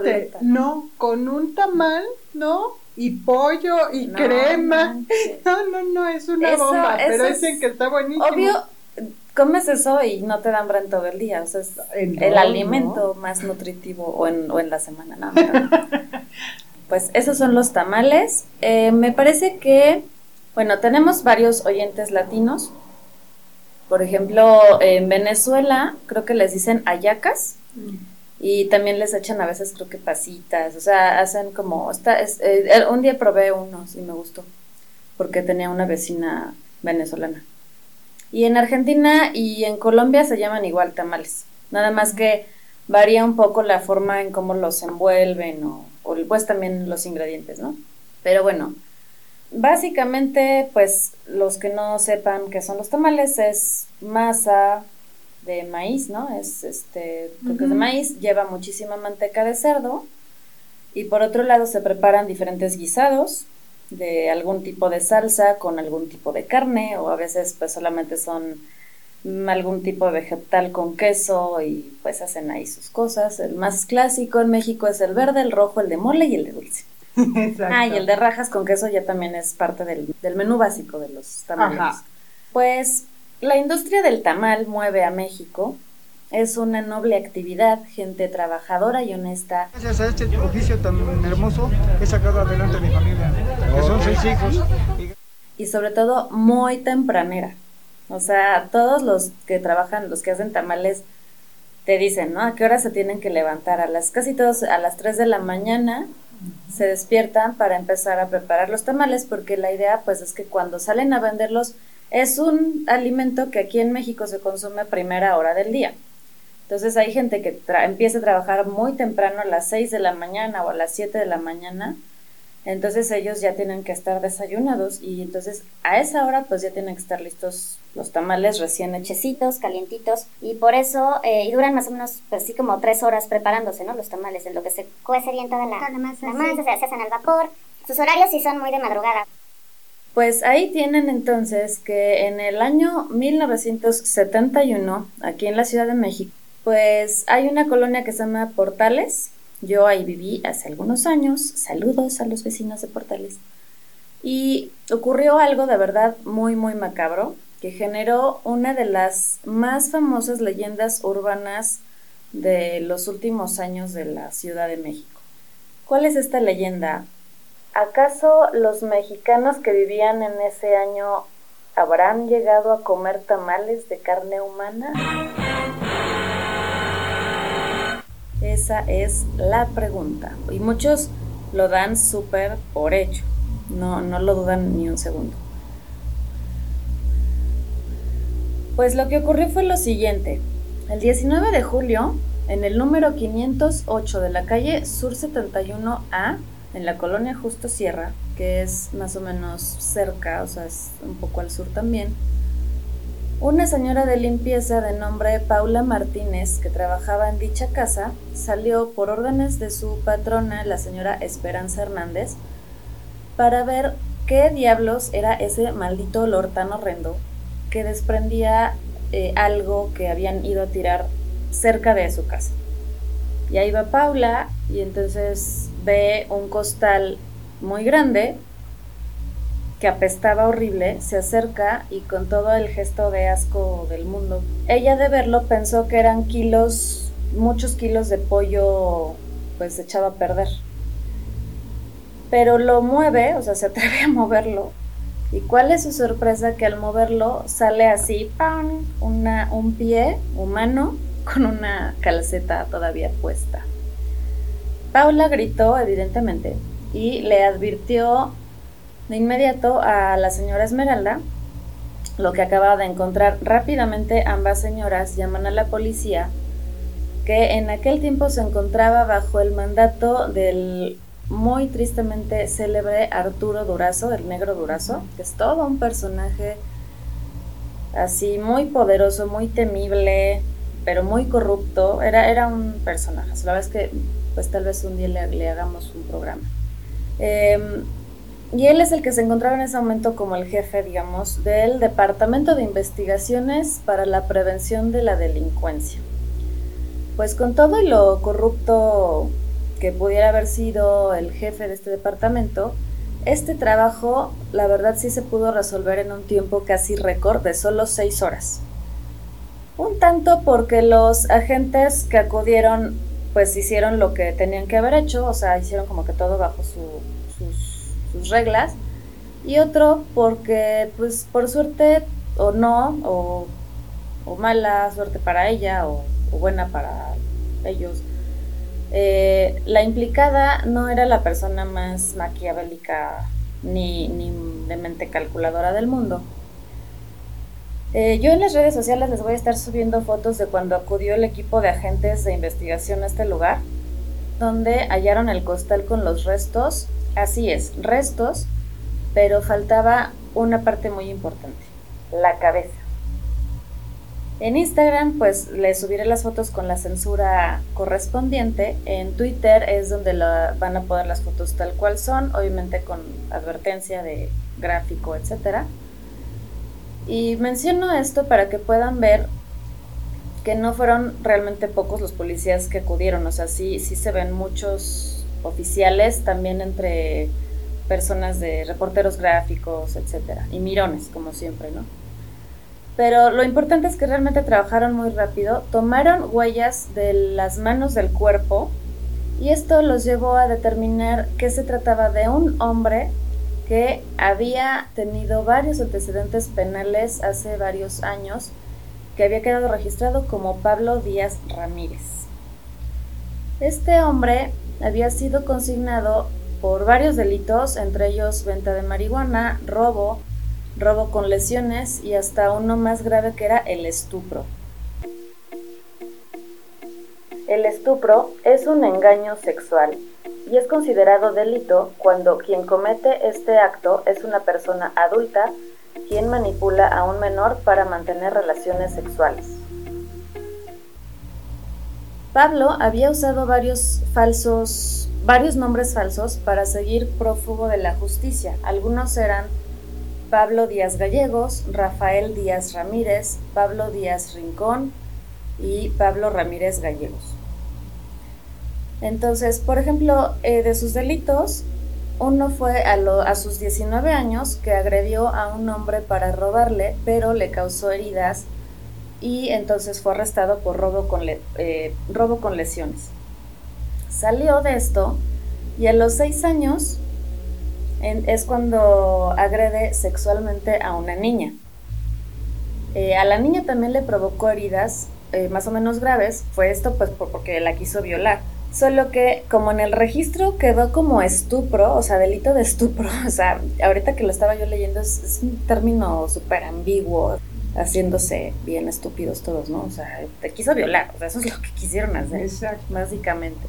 este, no, con un tamal, ¿no? Y pollo y crema. No, no, no, es una bomba, pero dicen que está buenísimo. Obvio, comes eso y no te dan hambre todo el día. O sea, es el, alimento más nutritivo o en, o en la semana. No, pues esos son los tamales. Eh, me parece que, bueno, tenemos varios oyentes latinos. Por ejemplo, en Venezuela creo que les dicen ayacas. Mm. Y también les echan a veces creo que pasitas, o sea, hacen como, está, es, eh, un día probé unos y me gustó, porque tenía una vecina venezolana. Y en Argentina y en Colombia se llaman igual tamales. Nada más que varía un poco la forma en cómo los envuelven o, pues también los ingredientes, ¿no? Pero bueno, básicamente pues los que no sepan qué son los tamales es masa de maíz, ¿no? Es este, creo que es de maíz, lleva muchísima manteca de cerdo y por otro lado se preparan diferentes guisados de algún tipo de salsa con algún tipo de carne o a veces pues solamente son algún tipo de vegetal con queso y pues hacen ahí sus cosas. El más clásico en México es el verde, el rojo, el de mole y el de dulce. Ah, y el de rajas con queso ya también es parte del, menú básico de los tamales. Pues la industria del tamal mueve a México es una noble actividad, gente trabajadora y honesta. Gracias a este oficio tan hermoso he sacado adelante a mi familia, que son seis hijos. Y sobre todo muy tempranera. O sea, todos los que trabajan, los que hacen tamales, te dicen, ¿no? ¿A qué hora se tienen que levantar? A las casi todos a las 3 de la mañana se despiertan para empezar a preparar los tamales porque la idea pues es que cuando salen a venderlos es un alimento que aquí en México se consume a primera hora del día. Entonces hay gente que empieza a trabajar muy temprano a las 6 de la mañana o a las 7 de la mañana. Entonces ellos ya tienen que estar desayunados y entonces a esa hora pues ya tienen que estar listos los tamales recién hechecitos, calientitos. Y por eso, eh, y duran más o menos pues, así como tres horas preparándose, ¿no? Los tamales, en lo que se cuece bien toda la, masa, se, hacen al vapor. Sus horarios sí son muy de madrugada. Pues ahí tienen entonces que en el año 1971, aquí en la Ciudad de México, pues hay una colonia que se llama Portales. Yo ahí viví hace algunos años. Saludos a los vecinos de Portales. Y ocurrió algo de verdad muy, muy macabro que generó una de las más famosas leyendas urbanas de los últimos años de la Ciudad de México. ¿Cuál es esta leyenda? ¿Acaso los mexicanos que vivían en ese año habrán llegado a comer tamales de carne humana? Esa es la pregunta. Y muchos lo dan súper por hecho. No, no lo dudan ni un segundo. Pues lo que ocurrió fue lo siguiente. El 19 de julio, en el número 508 de la calle Sur 71A, en la colonia Justo Sierra, que es más o menos cerca, o sea, es un poco al sur también, una señora de limpieza de nombre Paula Martínez, que trabajaba en dicha casa, salió por órdenes de su patrona, la señora Esperanza Hernández, para ver qué diablos era ese maldito olor tan horrendo que desprendía eh, algo que habían ido a tirar cerca de su casa. Y ahí va Paula y entonces ve un costal muy grande que apestaba horrible, se acerca y con todo el gesto de asco del mundo. Ella de verlo pensó que eran kilos, muchos kilos de pollo pues echado a perder. pero lo mueve, o sea, se atreve a moverlo. ¿Y cuál es su sorpresa? Que al moverlo sale así, ¡pam! Una, un pie humano con una calceta todavía puesta. Paula gritó, evidentemente, y le advirtió de inmediato a la señora Esmeralda lo que acababa de encontrar. Rápidamente ambas señoras llaman a la policía que en aquel tiempo se encontraba bajo el mandato del muy tristemente célebre Arturo Durazo, el negro Durazo, que es todo un personaje así muy poderoso, muy temible, pero muy corrupto. Era, era un personaje. La verdad es que pues tal vez un día le, hagamos un programa. Em, y él es el que se encontraba en ese momento como el jefe, digamos, del Departamento de Investigaciones para la Prevención de la Delincuencia. Pues con todo lo corrupto que pudiera haber sido el jefe de este departamento, este trabajo, la verdad, sí se pudo resolver en un tiempo casi récord de solo seis horas. Un tanto porque los agentes que acudieron, pues hicieron lo que tenían que haber hecho, o sea, hicieron como que todo bajo sus, reglas. Y otro porque, pues por suerte o no, o, mala suerte para ella, o buena para ellos, eh, la implicada no era la persona más maquiavélica ni, de mente calculadora del mundo. Eh, yo en las redes sociales les voy a estar subiendo fotos de cuando acudió el equipo de agentes de investigación a este lugar, donde hallaron el costal con los restos, así es, restos, pero faltaba una parte muy importante, la cabeza. En Instagram, pues les subiré las fotos con la censura correspondiente. En Twitter es donde van a poder las fotos tal cual son, obviamente con advertencia de gráfico, etc. Y menciono esto para que puedan ver que no fueron realmente pocos los policías que acudieron. O sea, sí, sí se ven muchos oficiales, también entre personas de reporteros gráficos, etc. Y mirones, como siempre, ¿no? Pero lo importante es que realmente trabajaron muy rápido, tomaron huellas de las manos del cuerpo y esto los llevó a determinar que se trataba de un hombre que había tenido varios antecedentes penales hace varios años, que había quedado registrado como Pablo Díaz Ramírez. Este hombre había sido consignado por varios delitos, entre ellos venta de marihuana, robo, robo con lesiones y hasta uno más grave que era el estupro. El estupro es un engaño sexual y es considerado delito cuando quien comete este acto es una persona adulta quien manipula a un menor para mantener relaciones sexuales. Pablo había usado varios falsos, varios nombres falsos para seguir prófugo de la justicia. Algunos eran Pablo Díaz Gallegos, Rafael Díaz Ramírez, Pablo Díaz Rincón y Pablo Ramírez Gallegos. Entonces, por ejemplo, eh, de sus delitos, uno fue a, a, sus 19 años que agredió a un hombre para robarle, pero le causó heridas y entonces fue arrestado por robo con, eh, robo con lesiones. Salió de esto y a los 6 años es cuando agrede sexualmente a una niña. Eh, a la niña también le provocó heridas eh, más o menos graves, fue esto pues porque la quiso violar. Solo que como en el registro quedó como estupro, o sea, delito de estupro, o sea, ahorita que lo estaba yo leyendo es, un término súper ambiguo, haciéndose bien estúpidos todos, ¿no? O sea, te quiso violar, o sea, eso es lo que quisieron hacer, Exacto. básicamente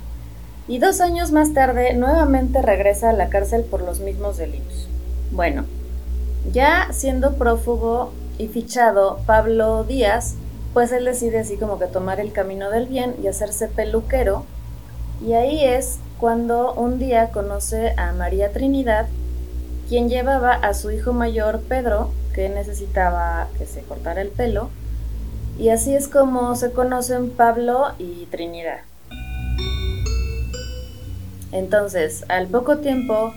y dos años más tarde nuevamente regresa a la cárcel por los mismos delitos. Bueno, ya siendo prófugo y fichado Pablo Díaz, pues él decide así como que tomar el camino del bien y hacerse peluquero. Y ahí es cuando un día conoce a María Trinidad, quien llevaba a su hijo mayor Pedro, que necesitaba que se cortara el pelo. Y así es como se conocen Pablo y Trinidad. Entonces, al poco tiempo,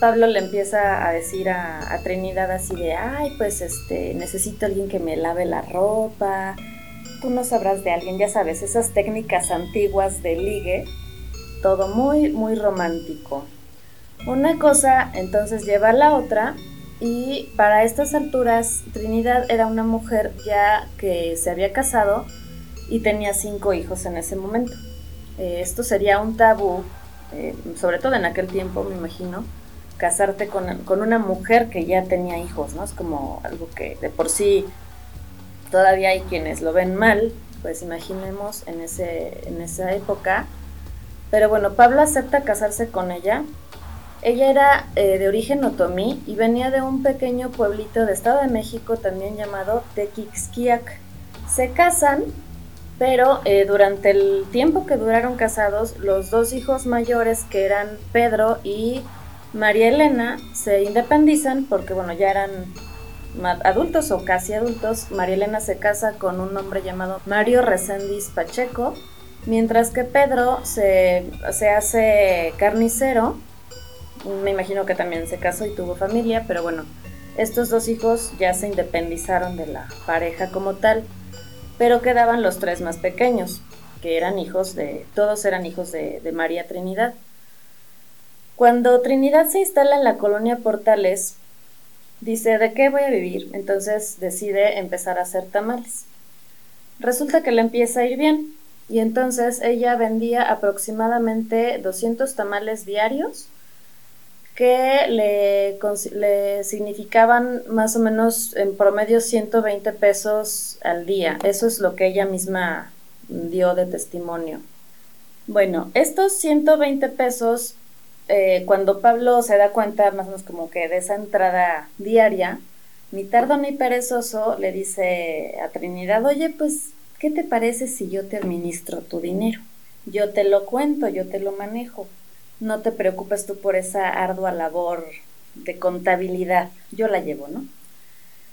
Pablo le empieza a decir a, Trinidad así de, ay, pues este, necesito alguien que me lave la ropa, tú no sabrás de alguien, ya sabes, esas técnicas antiguas de ligue, todo muy, muy romántico. Una cosa entonces lleva a la otra y para estas alturas Trinidad era una mujer ya que se había casado y tenía cinco hijos en ese momento. Eh, esto sería un tabú, eh, sobre todo en aquel tiempo, me imagino, casarte con, con, una mujer que ya tenía hijos, ¿no? Es como algo que de por sí todavía hay quienes lo ven mal, pues imaginemos en, ese, en esa época. Pero bueno, Pablo acepta casarse con ella. Ella era eh, de origen otomí y venía de un pequeño pueblito de Estado de México también llamado Tequixquiac. Se casan, pero eh, durante el tiempo que duraron casados, los dos hijos mayores que eran Pedro y María Elena se independizan porque bueno, ya eran adultos o casi adultos, María Elena se casa con un hombre llamado Mario Reséndiz Pacheco, mientras que Pedro se, se hace carnicero, me imagino que también se casó y tuvo familia, pero bueno, estos dos hijos ya se independizaron de la pareja como tal, pero quedaban los tres más pequeños, que eran hijos de, todos eran hijos de, María Trinidad. Cuando Trinidad se instala en la colonia Portales, Dice, ¿de qué voy a vivir? Entonces decide empezar a hacer tamales. Resulta que le empieza a ir bien y entonces ella vendía aproximadamente 200 tamales diarios que le, significaban más o menos en promedio 120 pesos al día. Eso es lo que ella misma dio de testimonio. Bueno, estos 120 pesos eh, cuando Pablo se da cuenta más o menos como que de esa entrada diaria, ni tardo ni perezoso le dice a Trinidad, oye, pues, ¿qué te parece si yo te administro tu dinero? Yo te lo cuento, yo te lo manejo. No te preocupes tú por esa ardua labor de contabilidad, yo la llevo, ¿no?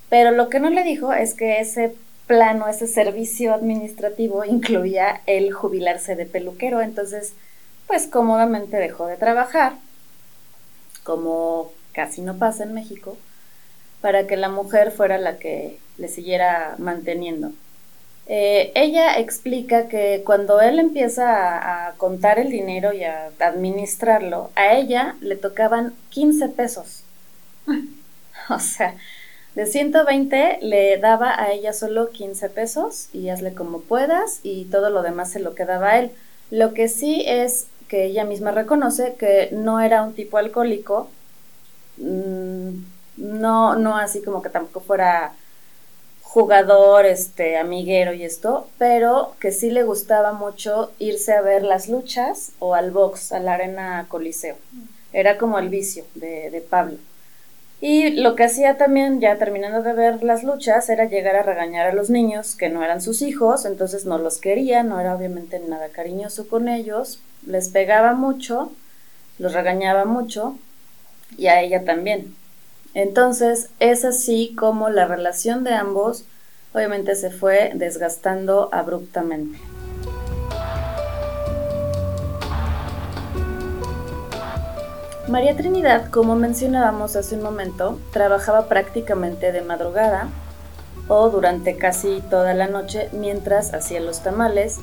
Pero lo que no le dijo es que ese plano, ese servicio administrativo incluía el jubilarse de peluquero, entonces pues cómodamente dejó de trabajar, como casi no pasa en México, para que la mujer fuera la que le siguiera manteniendo. Eh, ella explica que cuando él empieza a, contar el dinero y a administrarlo, a ella le tocaban 15 pesos. o sea, de 120 le daba a ella solo 15 pesos y hazle como puedas y todo lo demás se lo quedaba a él. Lo que sí es que ella misma reconoce que no era un tipo alcohólico, mm, no, no así como que tampoco fuera jugador, este, amiguero y esto, pero que sí le gustaba mucho irse a ver las luchas o al box, a la arena coliseo. Era como el vicio de, de Pablo. Y lo que hacía también, ya terminando de ver las luchas, era llegar a regañar a los niños que no eran sus hijos, entonces no los quería, no era obviamente nada cariñoso con ellos, les pegaba mucho, los regañaba mucho y a ella también. Entonces es así como la relación de ambos obviamente se fue desgastando abruptamente. María Trinidad, como mencionábamos hace un momento, trabajaba prácticamente de madrugada o durante casi toda la noche mientras hacía los tamales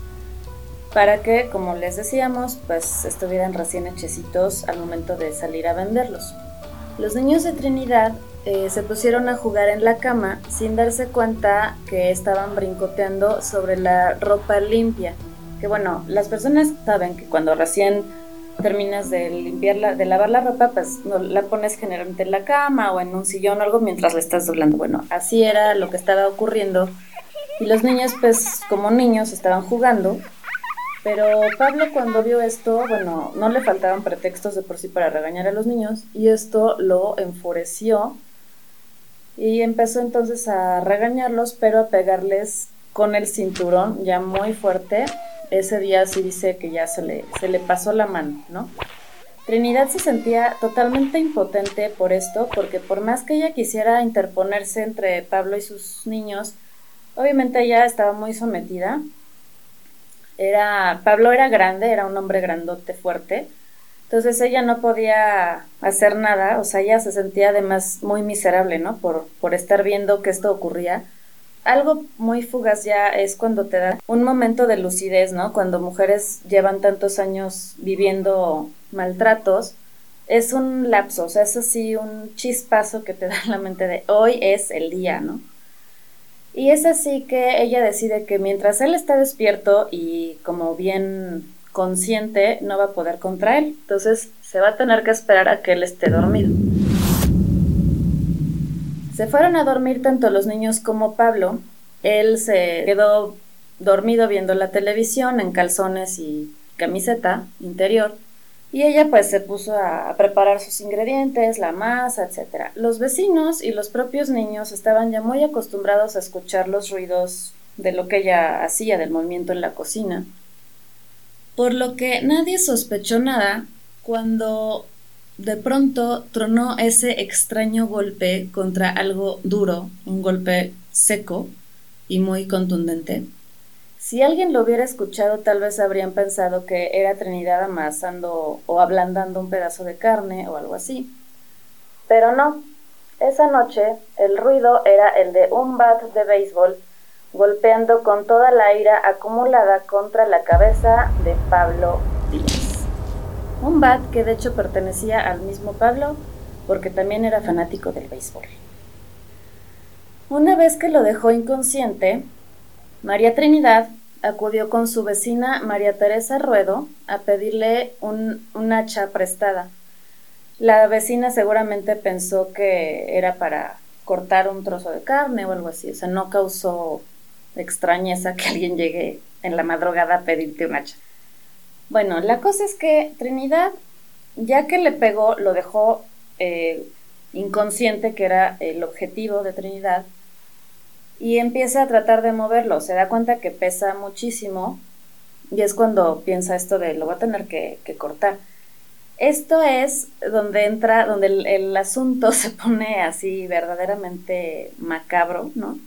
para que, como les decíamos, pues estuvieran recién hechecitos al momento de salir a venderlos. Los niños de Trinidad eh, se pusieron a jugar en la cama sin darse cuenta que estaban brincoteando sobre la ropa limpia. Que bueno, las personas saben que cuando recién terminas de limpiarla, de lavar la ropa, pues no, la pones generalmente en la cama o en un sillón o algo mientras la estás doblando. Bueno, así era lo que estaba ocurriendo. Y los niños, pues como niños, estaban jugando pero Pablo cuando vio esto, bueno, no le faltaban pretextos de por sí para regañar a los niños y esto lo enfureció y empezó entonces a regañarlos, pero a pegarles con el cinturón ya muy fuerte. Ese día sí dice que ya se le, se le pasó la mano, ¿no? Trinidad se sentía totalmente impotente por esto, porque por más que ella quisiera interponerse entre Pablo y sus niños, obviamente ella estaba muy sometida era, Pablo era grande, era un hombre grandote, fuerte, entonces ella no podía hacer nada, o sea, ella se sentía además muy miserable, ¿no? Por, por estar viendo que esto ocurría. Algo muy fugaz ya es cuando te da un momento de lucidez, ¿no? Cuando mujeres llevan tantos años viviendo maltratos, es un lapso, o sea, es así un chispazo que te da en la mente de hoy es el día, ¿no? Y es así que ella decide que mientras él está despierto y como bien consciente, no va a poder contra él. Entonces se va a tener que esperar a que él esté dormido. Se fueron a dormir tanto los niños como Pablo. Él se quedó dormido viendo la televisión en calzones y camiseta interior. Y ella pues se puso a, preparar sus ingredientes, la masa, etc. Los vecinos y los propios niños estaban ya muy acostumbrados a escuchar los ruidos de lo que ella hacía, del movimiento en la cocina. Por lo que nadie sospechó nada cuando de pronto tronó ese extraño golpe contra algo duro, un golpe seco y muy contundente. Si alguien lo hubiera escuchado, tal vez habrían pensado que era Trinidad amasando o ablandando un pedazo de carne o algo así. Pero no. Esa noche el ruido era el de un bat de béisbol golpeando con toda la ira acumulada contra la cabeza de Pablo Díaz. Un bat que de hecho pertenecía al mismo Pablo porque también era fanático del béisbol. Una vez que lo dejó inconsciente, María Trinidad acudió con su vecina María Teresa Ruedo a pedirle un, hacha prestada. La vecina seguramente pensó que era para cortar un trozo de carne o algo así, o sea, no causó extrañeza que alguien llegue en la madrugada a pedirte un hacha. Bueno, la cosa es que Trinidad, ya que le pegó, lo dejó eh, inconsciente, que era el objetivo de Trinidad, y empieza a tratar de moverlo. Se da cuenta que pesa muchísimo y es cuando piensa esto de lo va a tener que, cortar. Esto es donde entra, donde el, asunto se pone así verdaderamente macabro, ¿no?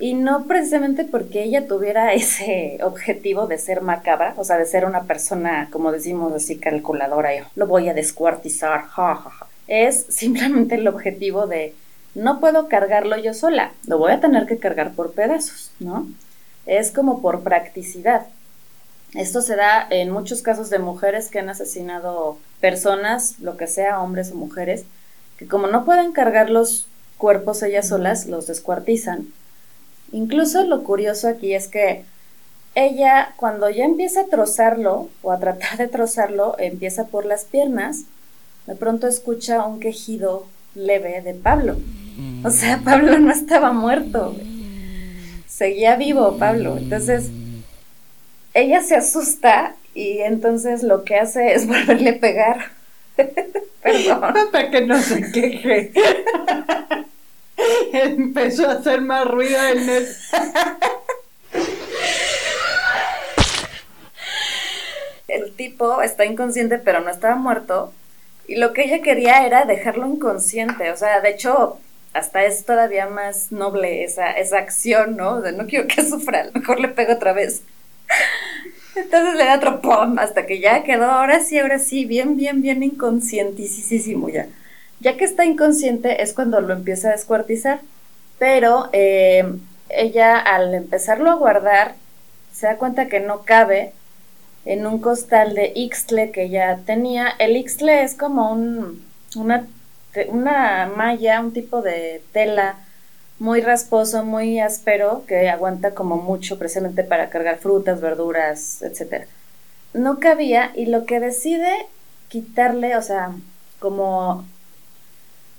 Y no precisamente porque ella tuviera ese objetivo de ser macabra, o sea, de ser una persona, como decimos así, calculadora, yo lo voy a descuartizar, ja, Es simplemente el objetivo de no puedo cargarlo yo sola, lo voy a tener que cargar por pedazos, ¿no? Es como por practicidad. Esto se da en muchos casos de mujeres que han asesinado personas, lo que sea, hombres o mujeres, que como no pueden cargar los cuerpos ellas solas, los descuartizan. Incluso lo curioso aquí es que ella, cuando ya empieza a trozarlo o a tratar de trozarlo, empieza por las piernas, de pronto escucha un quejido leve de Pablo. O sea, Pablo no estaba muerto. Seguía vivo Pablo. Entonces, ella se asusta y entonces lo que hace es volverle a pegar. Perdón. Para que no se queje. Empezó a hacer más ruido en el... el tipo está inconsciente pero no estaba muerto y lo que ella quería era dejarlo inconsciente, o sea, de hecho hasta es todavía más noble esa, esa acción, ¿no? O no quiero que sufra, a lo mejor le pego otra vez. Entonces le da otro hasta que ya quedó, ahora sí, ahora sí, bien, bien, bien inconscientísimo ya. Ya que está inconsciente es cuando lo empieza a descuartizar, pero eh, ella al empezarlo a guardar se da cuenta que no cabe en un costal de Ixtle que ya tenía. El Ixtle es como un, una una malla, un tipo de tela muy rasposo, muy áspero, que aguanta como mucho precisamente para cargar frutas, verduras, etc. No cabía y lo que decide quitarle, o sea, como,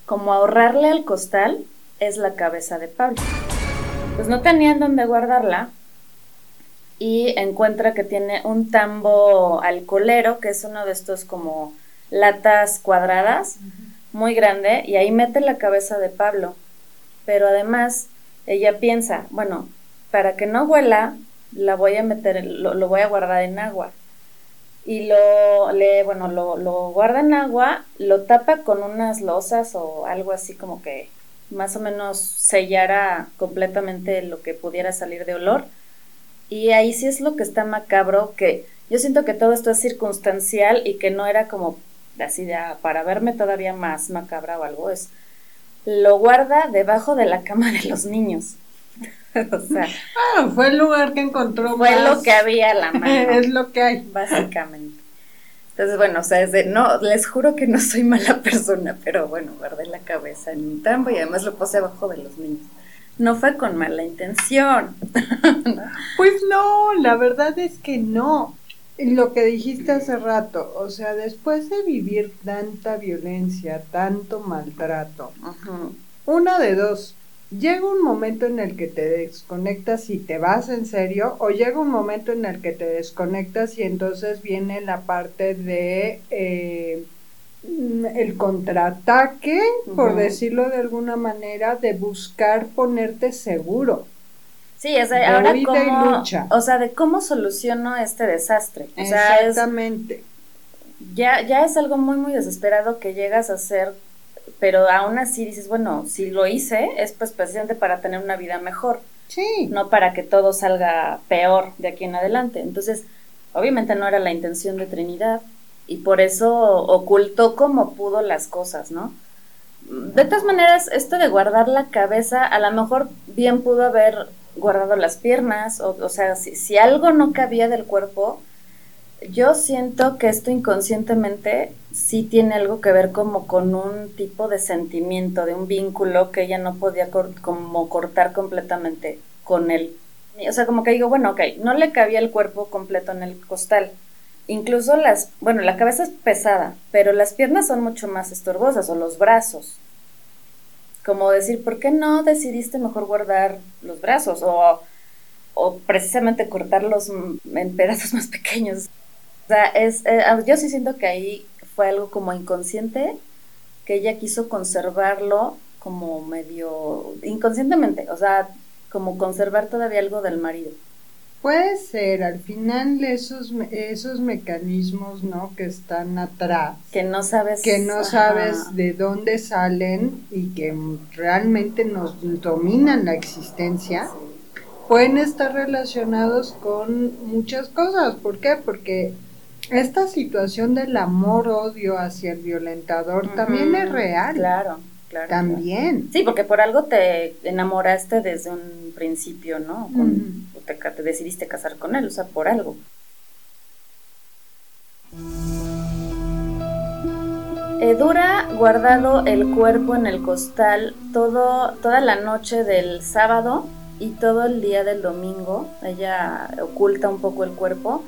como ahorrarle al costal, es la cabeza de Pablo. Pues no tenían dónde guardarla y encuentra que tiene un tambo alcoholero, que es uno de estos como latas cuadradas muy grande y ahí mete la cabeza de Pablo. Pero además ella piensa, bueno, para que no huela, la voy a meter, lo, voy a guardar en agua. Y lo, le, bueno, lo, lo guarda en agua, lo tapa con unas losas o algo así como que más o menos sellara completamente lo que pudiera salir de olor. Y ahí sí es lo que está macabro, que yo siento que todo esto es circunstancial y que no era como así de, ah, para verme todavía más macabra o algo, es lo guarda debajo de la cama de los niños. o sea, ah, fue el lugar que encontró. Fue lo que había a la mano. es lo que hay. Básicamente. Entonces, bueno, o sea, es de, no, les juro que no soy mala persona, pero bueno, guardé la cabeza en un tambo y además lo puse abajo de los niños. No fue con mala intención. Pues no, la verdad es que no. Lo que dijiste hace rato, o sea, después de vivir tanta violencia, tanto maltrato, una de dos, llega un momento en el que te desconectas y te vas en serio, o llega un momento en el que te desconectas y entonces viene la parte de eh, el contraataque, por decirlo de alguna manera, de buscar ponerte seguro. Sí, es de, ahora cómo, o sea, de cómo soluciono este desastre. O Exactamente. ya, ya es algo muy, muy desesperado que llegas a hacer, pero aún así dices, bueno, si lo hice es pues precisamente para tener una vida mejor. Sí. No para que todo salga peor de aquí en adelante. Entonces, obviamente no era la intención de Trinidad y por eso ocultó como pudo las cosas, ¿no? De todas maneras, esto de guardar la cabeza, a lo mejor bien pudo haber guardado las piernas, o, o sea, si, si, algo no cabía del cuerpo, yo siento que esto inconscientemente sí tiene algo que ver como con un tipo de sentimiento, de un vínculo que ella no podía como cortar completamente con él. O sea, como que digo, bueno, ok, no le cabía el cuerpo completo en el costal. Incluso las, bueno, la cabeza es pesada, pero las piernas son mucho más estorbosas, o los brazos como decir, ¿por qué no decidiste mejor guardar los brazos o, o precisamente cortarlos en pedazos más pequeños? O sea, es, eh, yo sí siento que ahí fue algo como inconsciente, que ella quiso conservarlo como medio inconscientemente, o sea, como conservar todavía algo del marido. Puede ser, al final esos, esos mecanismos, ¿no? Que están atrás. Que no sabes. Que no sabes de dónde salen y que realmente nos dominan la existencia, pueden estar relacionados con muchas cosas. ¿Por qué? Porque esta situación del amor-odio hacia el violentador también es real. Claro. Claro, También. Sí, porque por algo te enamoraste desde un principio, ¿no? Con, te, decidiste casar con él, o sea, por algo. dura guardado el cuerpo en el costal todo, toda la noche del sábado y todo el día del domingo. Ella oculta un poco el cuerpo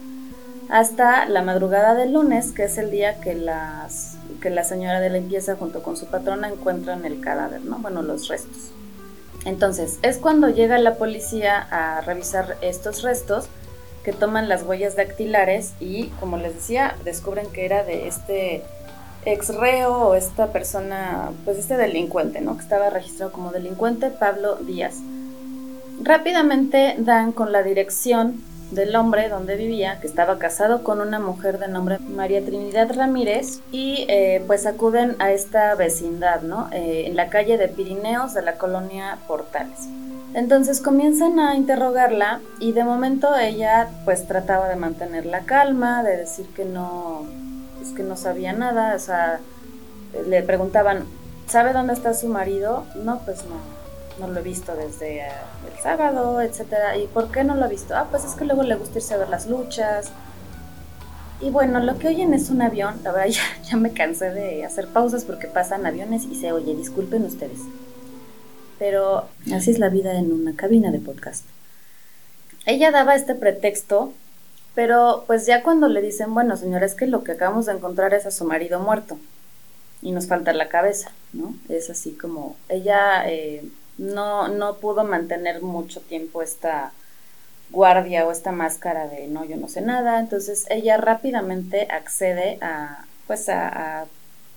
hasta la madrugada del lunes, que es el día que, las, que la señora de limpieza junto con su patrona encuentran el cadáver, ¿no? Bueno, los restos. Entonces, es cuando llega la policía a revisar estos restos que toman las huellas dactilares y, como les decía, descubren que era de este ex reo o esta persona, pues este delincuente, ¿no? Que estaba registrado como delincuente, Pablo Díaz. Rápidamente dan con la dirección del hombre donde vivía, que estaba casado con una mujer de nombre María Trinidad Ramírez, y eh, pues acuden a esta vecindad, ¿no? Eh, en la calle de Pirineos de la colonia Portales. Entonces comienzan a interrogarla y de momento ella pues trataba de mantener la calma, de decir que no, pues, que no sabía nada, o sea, le preguntaban, ¿sabe dónde está su marido? No, pues no, no lo he visto desde eh, el sábado, etcétera. ¿Y por qué no lo he visto? Ah, pues es que luego le gusta irse a ver las luchas. Y bueno, lo que oyen es un avión. La verdad, ya, me cansé de hacer pausas porque pasan aviones y se oye, disculpen ustedes. Pero así es la vida en una cabina de podcast. Ella daba este pretexto, pero pues ya cuando le dicen, bueno, señora, es que lo que acabamos de encontrar es a su marido muerto y nos falta la cabeza, ¿no? Es así como ella eh, no, no pudo mantener mucho tiempo esta guardia o esta máscara de no, yo no sé nada. Entonces ella rápidamente accede a, pues a,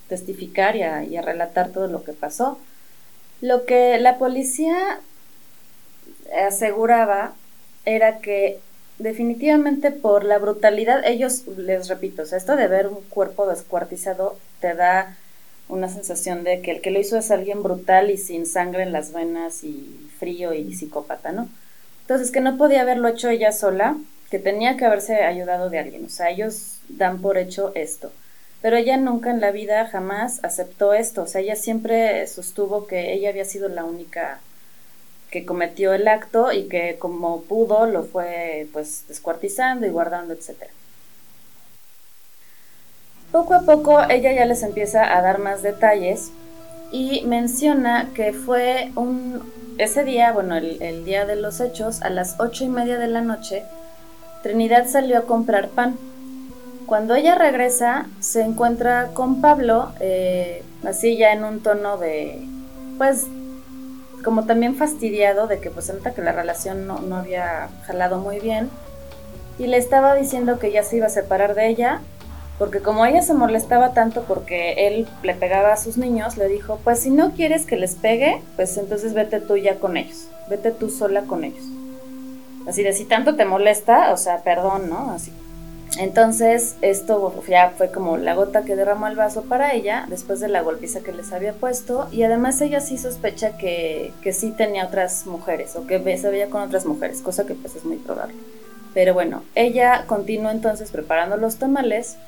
testificar y a, y a, relatar todo lo que pasó. Lo que la policía aseguraba era que definitivamente por la brutalidad, ellos, les repito, esto de ver un cuerpo descuartizado te da una sensación de que el que lo hizo es alguien brutal y sin sangre en las venas y frío y psicópata, ¿no? Entonces, que no podía haberlo hecho ella sola, que tenía que haberse ayudado de alguien, o sea, ellos dan por hecho esto. Pero ella nunca en la vida jamás aceptó esto, o sea, ella siempre sostuvo que ella había sido la única que cometió el acto y que como pudo lo fue pues descuartizando y guardando, etcétera. Poco a poco ella ya les empieza a dar más detalles y menciona que fue un, ese día, bueno, el, día de los hechos, a las ocho y media de la noche, Trinidad salió a comprar pan. Cuando ella regresa, se encuentra con Pablo, eh, así ya en un tono de, pues, como también fastidiado de que pues se que la relación no, no había jalado muy bien. Y le estaba diciendo que ya se iba a separar de ella porque como ella se molestaba tanto porque él le pegaba a sus niños, le dijo, pues si no quieres que les pegue, pues entonces vete tú ya con ellos, vete tú sola con ellos. Así de si tanto te molesta, o sea, perdón, ¿no? Así. Entonces esto ya fue como la gota que derramó el vaso para ella después de la golpiza que les había puesto y además ella sí sospecha que, que sí tenía otras mujeres o que se veía con otras mujeres, cosa que pues es muy probable. Pero bueno, ella continuó entonces preparando los tamales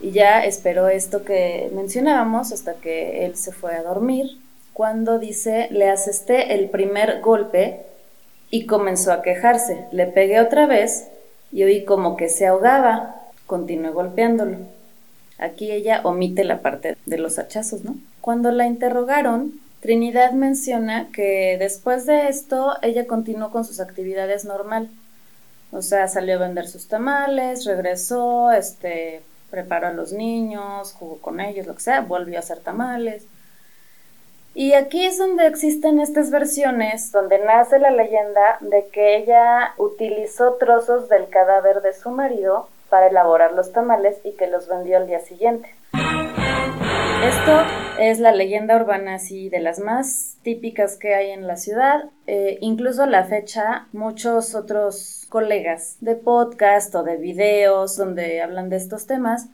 y ya esperó esto que mencionábamos hasta que él se fue a dormir, cuando dice, le asesté el primer golpe y comenzó a quejarse. Le pegué otra vez y oí como que se ahogaba. Continué golpeándolo. Aquí ella omite la parte de los hachazos, ¿no? Cuando la interrogaron, Trinidad menciona que después de esto ella continuó con sus actividades normal. O sea, salió a vender sus tamales, regresó, este, preparó a los niños, jugó con ellos, lo que sea, volvió a hacer tamales. Y aquí es donde existen estas versiones, donde nace la leyenda de que ella utilizó trozos del cadáver de su marido para elaborar los tamales y que los vendió al día siguiente. Esto es la leyenda urbana así de las más típicas que hay en la ciudad. Eh, incluso a la fecha, muchos otros colegas de podcast o de videos donde hablan de estos temas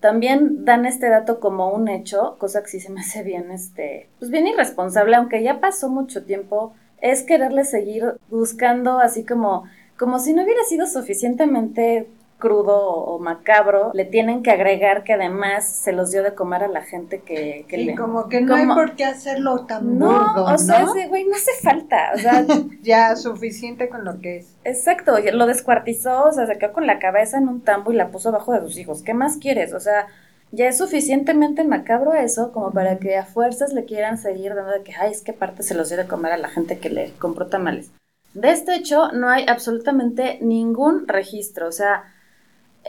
también dan este dato como un hecho, cosa que sí se me hace bien, este, pues bien irresponsable, aunque ya pasó mucho tiempo, es quererle seguir buscando así como, como si no hubiera sido suficientemente crudo o macabro, le tienen que agregar que además se los dio de comer a la gente que, que le... como que no hay por qué hacerlo tan no, o sea, güey, no hace falta, o sea... ya, suficiente con lo que es. Exacto, lo descuartizó, o sea, se quedó con la cabeza en un tambo y la puso abajo de sus hijos, ¿qué más quieres? O sea, ya es suficientemente macabro eso como para que a fuerzas le quieran seguir dando de que, ay, es que parte se los dio de comer a la gente que le compró tamales. De este hecho, no hay absolutamente ningún registro, o sea,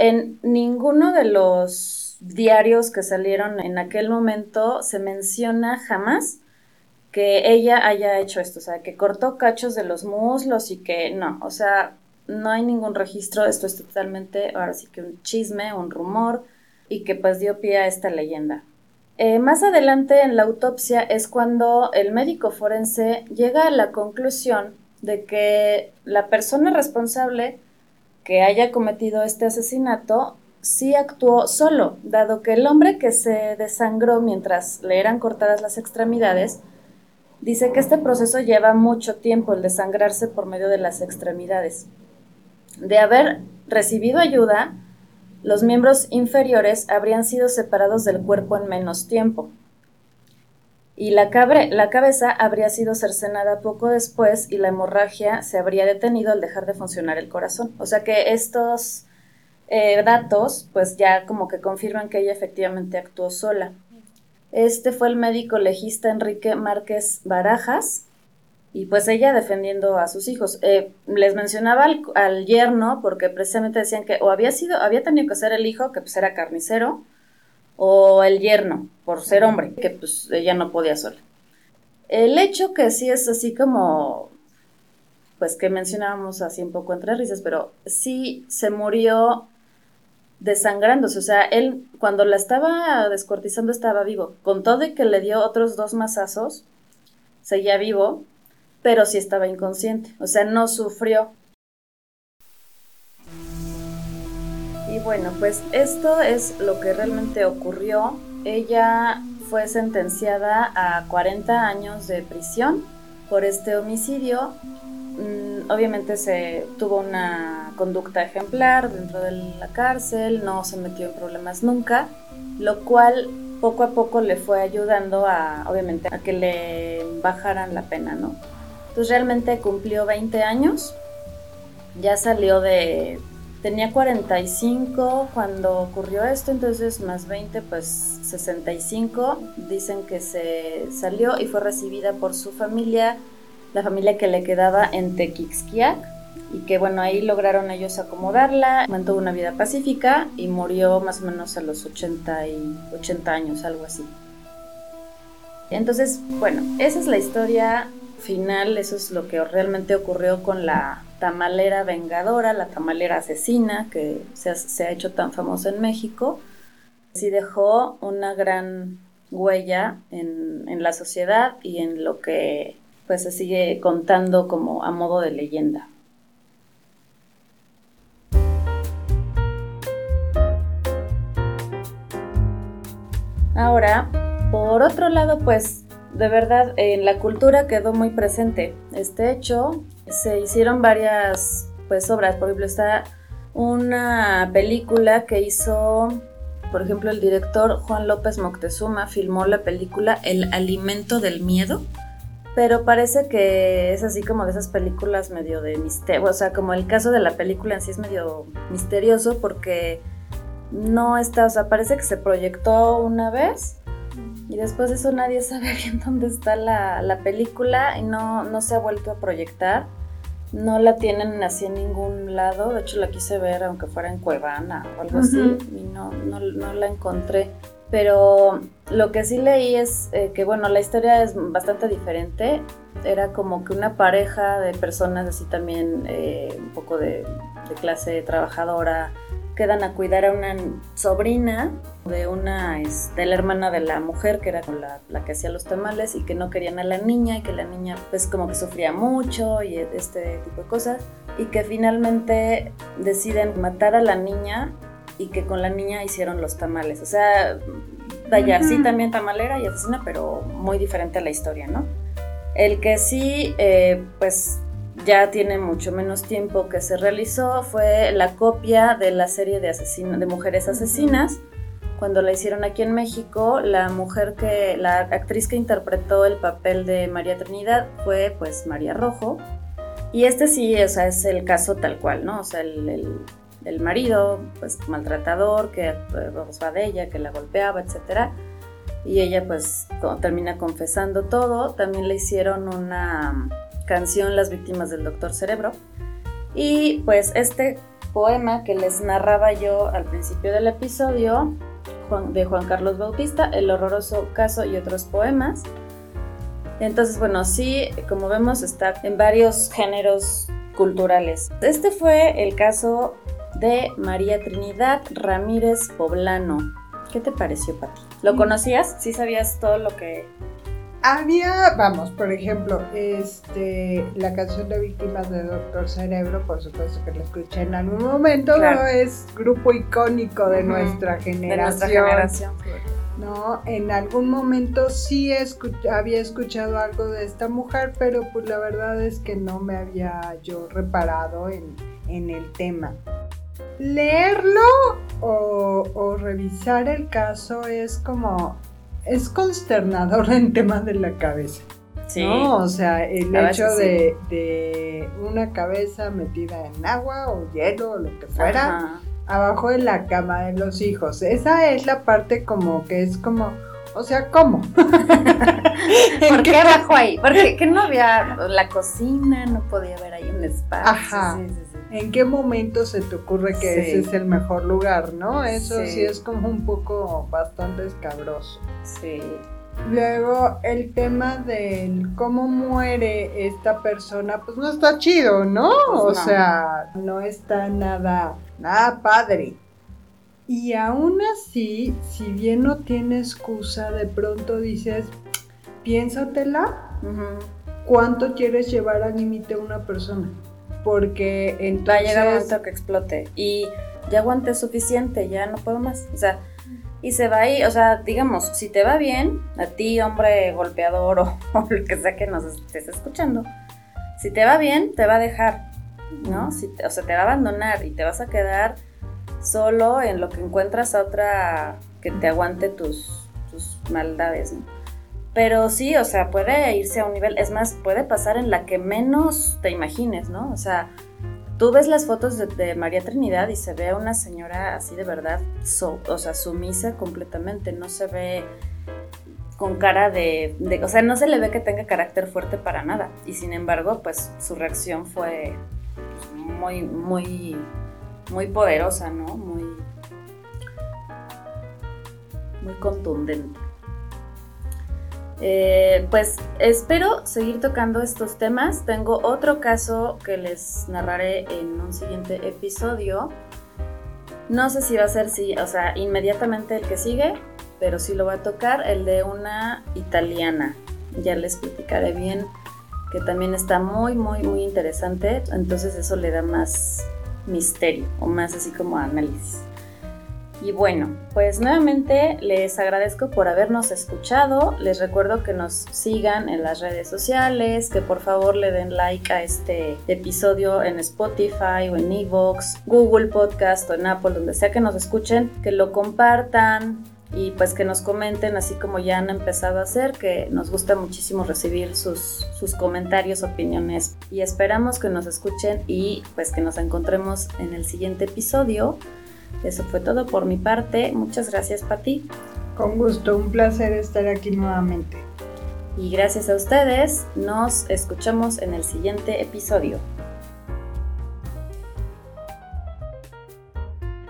en ninguno de los diarios que salieron en aquel momento se menciona jamás que ella haya hecho esto, o sea, que cortó cachos de los muslos y que no, o sea, no hay ningún registro, esto es totalmente, ahora sí que un chisme, un rumor, y que pues dio pie a esta leyenda. Eh, más adelante en la autopsia es cuando el médico forense llega a la conclusión de que la persona responsable que haya cometido este asesinato sí actuó solo, dado que el hombre que se desangró mientras le eran cortadas las extremidades, dice que este proceso lleva mucho tiempo el desangrarse por medio de las extremidades. De haber recibido ayuda, los miembros inferiores habrían sido separados del cuerpo en menos tiempo y la, la cabeza habría sido cercenada poco después y la hemorragia se habría detenido al dejar de funcionar el corazón. O sea que estos eh, datos pues ya como que confirman que ella efectivamente actuó sola. Este fue el médico legista Enrique Márquez Barajas y pues ella defendiendo a sus hijos. Eh, les mencionaba al, al, yerno porque precisamente decían que o había sido, había tenido que ser el hijo que pues era carnicero o el yerno, por ser hombre, que pues ella no podía sola. El hecho que sí es así como, pues que mencionábamos así un poco entre risas, pero sí se murió desangrándose, o sea, él cuando la estaba descuartizando estaba vivo, con todo y que le dio otros dos masazos, seguía vivo, pero sí estaba inconsciente, o sea, no sufrió. Bueno, pues esto es lo que realmente ocurrió. Ella fue sentenciada a 40 años de prisión por este homicidio. Mm, obviamente se tuvo una conducta ejemplar dentro de la cárcel, no se metió en problemas nunca, lo cual poco a poco le fue ayudando a, obviamente, a que le bajaran la pena, ¿no? Entonces realmente cumplió 20 años, ya salió de tenía 45 cuando ocurrió esto, entonces más 20, pues 65. Dicen que se salió y fue recibida por su familia, la familia que le quedaba en Tequixquiac, y que bueno, ahí lograron ellos acomodarla, mantuvo una vida pacífica y murió más o menos a los 80, y 80 años, algo así. Entonces, bueno, esa es la historia final, eso es lo que realmente ocurrió con la tamalera vengadora, la tamalera asesina, que se ha, hecho tan famosa en México. Sí dejó una gran huella en, en la sociedad y en lo que pues se sigue contando como a modo de leyenda. Ahora, por otro lado, pues de verdad en la cultura quedó muy presente este hecho. Se hicieron varias pues obras, por ejemplo está una película que hizo, por ejemplo, el director Juan López Moctezuma filmó la película El alimento del miedo, pero parece que es así como de esas películas medio de misterio, o sea, como el caso de la película en sí es medio misterioso porque no está, o sea, parece que se proyectó una vez y después de eso nadie sabe bien dónde está la, película y no, no se ha vuelto a proyectar. No la tienen así en ningún lado. De hecho, la quise ver aunque fuera en Cuevana o algo así y no, no, la encontré. Pero lo que sí leí es eh, que, bueno, la historia es bastante diferente. Era como que una pareja de personas así también, eh, un poco de, de clase trabajadora, quedan a cuidar a una sobrina de una de la hermana de la mujer que era con la, la, que hacía los tamales y que no querían a la niña y que la niña pues como que sufría mucho y este tipo de cosas y que finalmente deciden matar a la niña y que con la niña hicieron los tamales. O sea vaya sí también tamalera y asesina pero muy diferente a la historia no el que sí eh, pues ya tiene mucho menos tiempo que se realizó fue la copia de la serie de, de mujeres asesinas. Cuando la hicieron aquí en México, la mujer que, la actriz que interpretó el papel de María Trinidad fue pues María Rojo. Y este sí, o sea, es el caso tal cual, ¿no? O sea, el, el, marido, pues maltratador, que abusaba de ella, que la golpeaba, etc. Y ella pues termina confesando todo. También le hicieron una canción Las víctimas del Doctor Cerebro. Y pues este poema que les narraba yo al principio del episodio de Juan Carlos Bautista, El horroroso caso y otros poemas. Entonces, bueno, sí, como vemos, está en varios géneros culturales. Este fue el caso de María Trinidad Ramírez Poblano. ¿Qué te pareció, Pati? ¿Lo conocías? ¿Sí sabías todo lo que había, vamos, por ejemplo, este, la canción de Víctimas de Doctor Cerebro, por supuesto que la escuché en algún momento, ¿no? es grupo icónico de nuestra generación. De nuestra generación. ¿no? En algún momento sí había escuchado algo de esta mujer, pero pues la verdad es que no me había yo reparado en, en el tema. Leerlo o, o revisar el caso es como es consternador en temas de la cabeza. Sí. ¿no? O sea, el hecho de, una cabeza metida en agua o hielo o lo que fuera, abajo de la cama de los hijos. Esa es la parte como que es como, o sea, ¿cómo? ¿Por qué abajo ahí? Porque que no había la cocina, no podía haber ahí un espacio. Ajá. Sí, sí, ¿En qué momento se te ocurre que ese es el mejor lugar, no? Eso sí. es como un poco bastante escabroso. Sí. Luego el tema del cómo muere esta persona, pues no está chido, ¿no? Pues o sea, no está nada, nada padre. Y aún así, si bien no tiene excusa, de pronto dices, piénsatela, ¿cuánto quieres llevar al límite a una persona? Porque entonces... Va a llegar un momento que explote y ya aguanté suficiente, ya no puedo más, o sea, y se va ahí, o sea, digamos, si te va bien, a ti, hombre golpeador o, lo que sea que nos estés escuchando, si te va bien, te va a dejar, ¿no? Si o sea, te va a abandonar y te vas a quedar solo en lo que encuentras a otra que te aguante tus, tus maldades, ¿no? Pero sí, o sea, puede irse a un nivel, es más, puede pasar en la que menos te imagines, ¿no? O sea, tú ves las fotos de, María Trinidad y se ve a una señora así de verdad, o sea, sumisa completamente, no se ve con cara de, o sea, no se le ve que tenga carácter fuerte para nada. Y sin embargo, pues su reacción fue muy, muy, muy poderosa, ¿no? Muy, muy contundente. Eh, pues espero seguir tocando estos temas. Tengo otro caso que les narraré en un siguiente episodio. No sé si va a ser, si, o sea, inmediatamente el que sigue pero sí lo voy a tocar, el de una italiana. Ya les platicaré bien, que también está muy, muy, muy interesante. Entonces eso le da más misterio o más así como análisis. Y bueno, pues nuevamente les agradezco por habernos escuchado. Les recuerdo que nos sigan en las redes sociales, que por favor le den like a este episodio en Spotify o en Evox, Google Podcast o en Apple, donde sea que nos escuchen, que lo compartan, y pues que nos comenten así como ya han empezado a hacer, que nos gusta muchísimo recibir sus, sus comentarios, opiniones y esperamos que nos escuchen y pues que nos encontremos en el siguiente episodio. Eso fue todo por mi parte. Muchas gracias, Pati. Con gusto, un placer estar aquí nuevamente. Y gracias a ustedes, nos escuchamos en el siguiente episodio.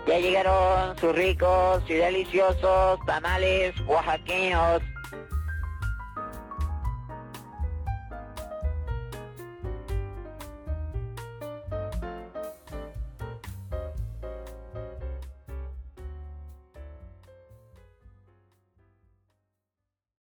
Ya llegaron sus ricos y deliciosos tamales oaxaqueños.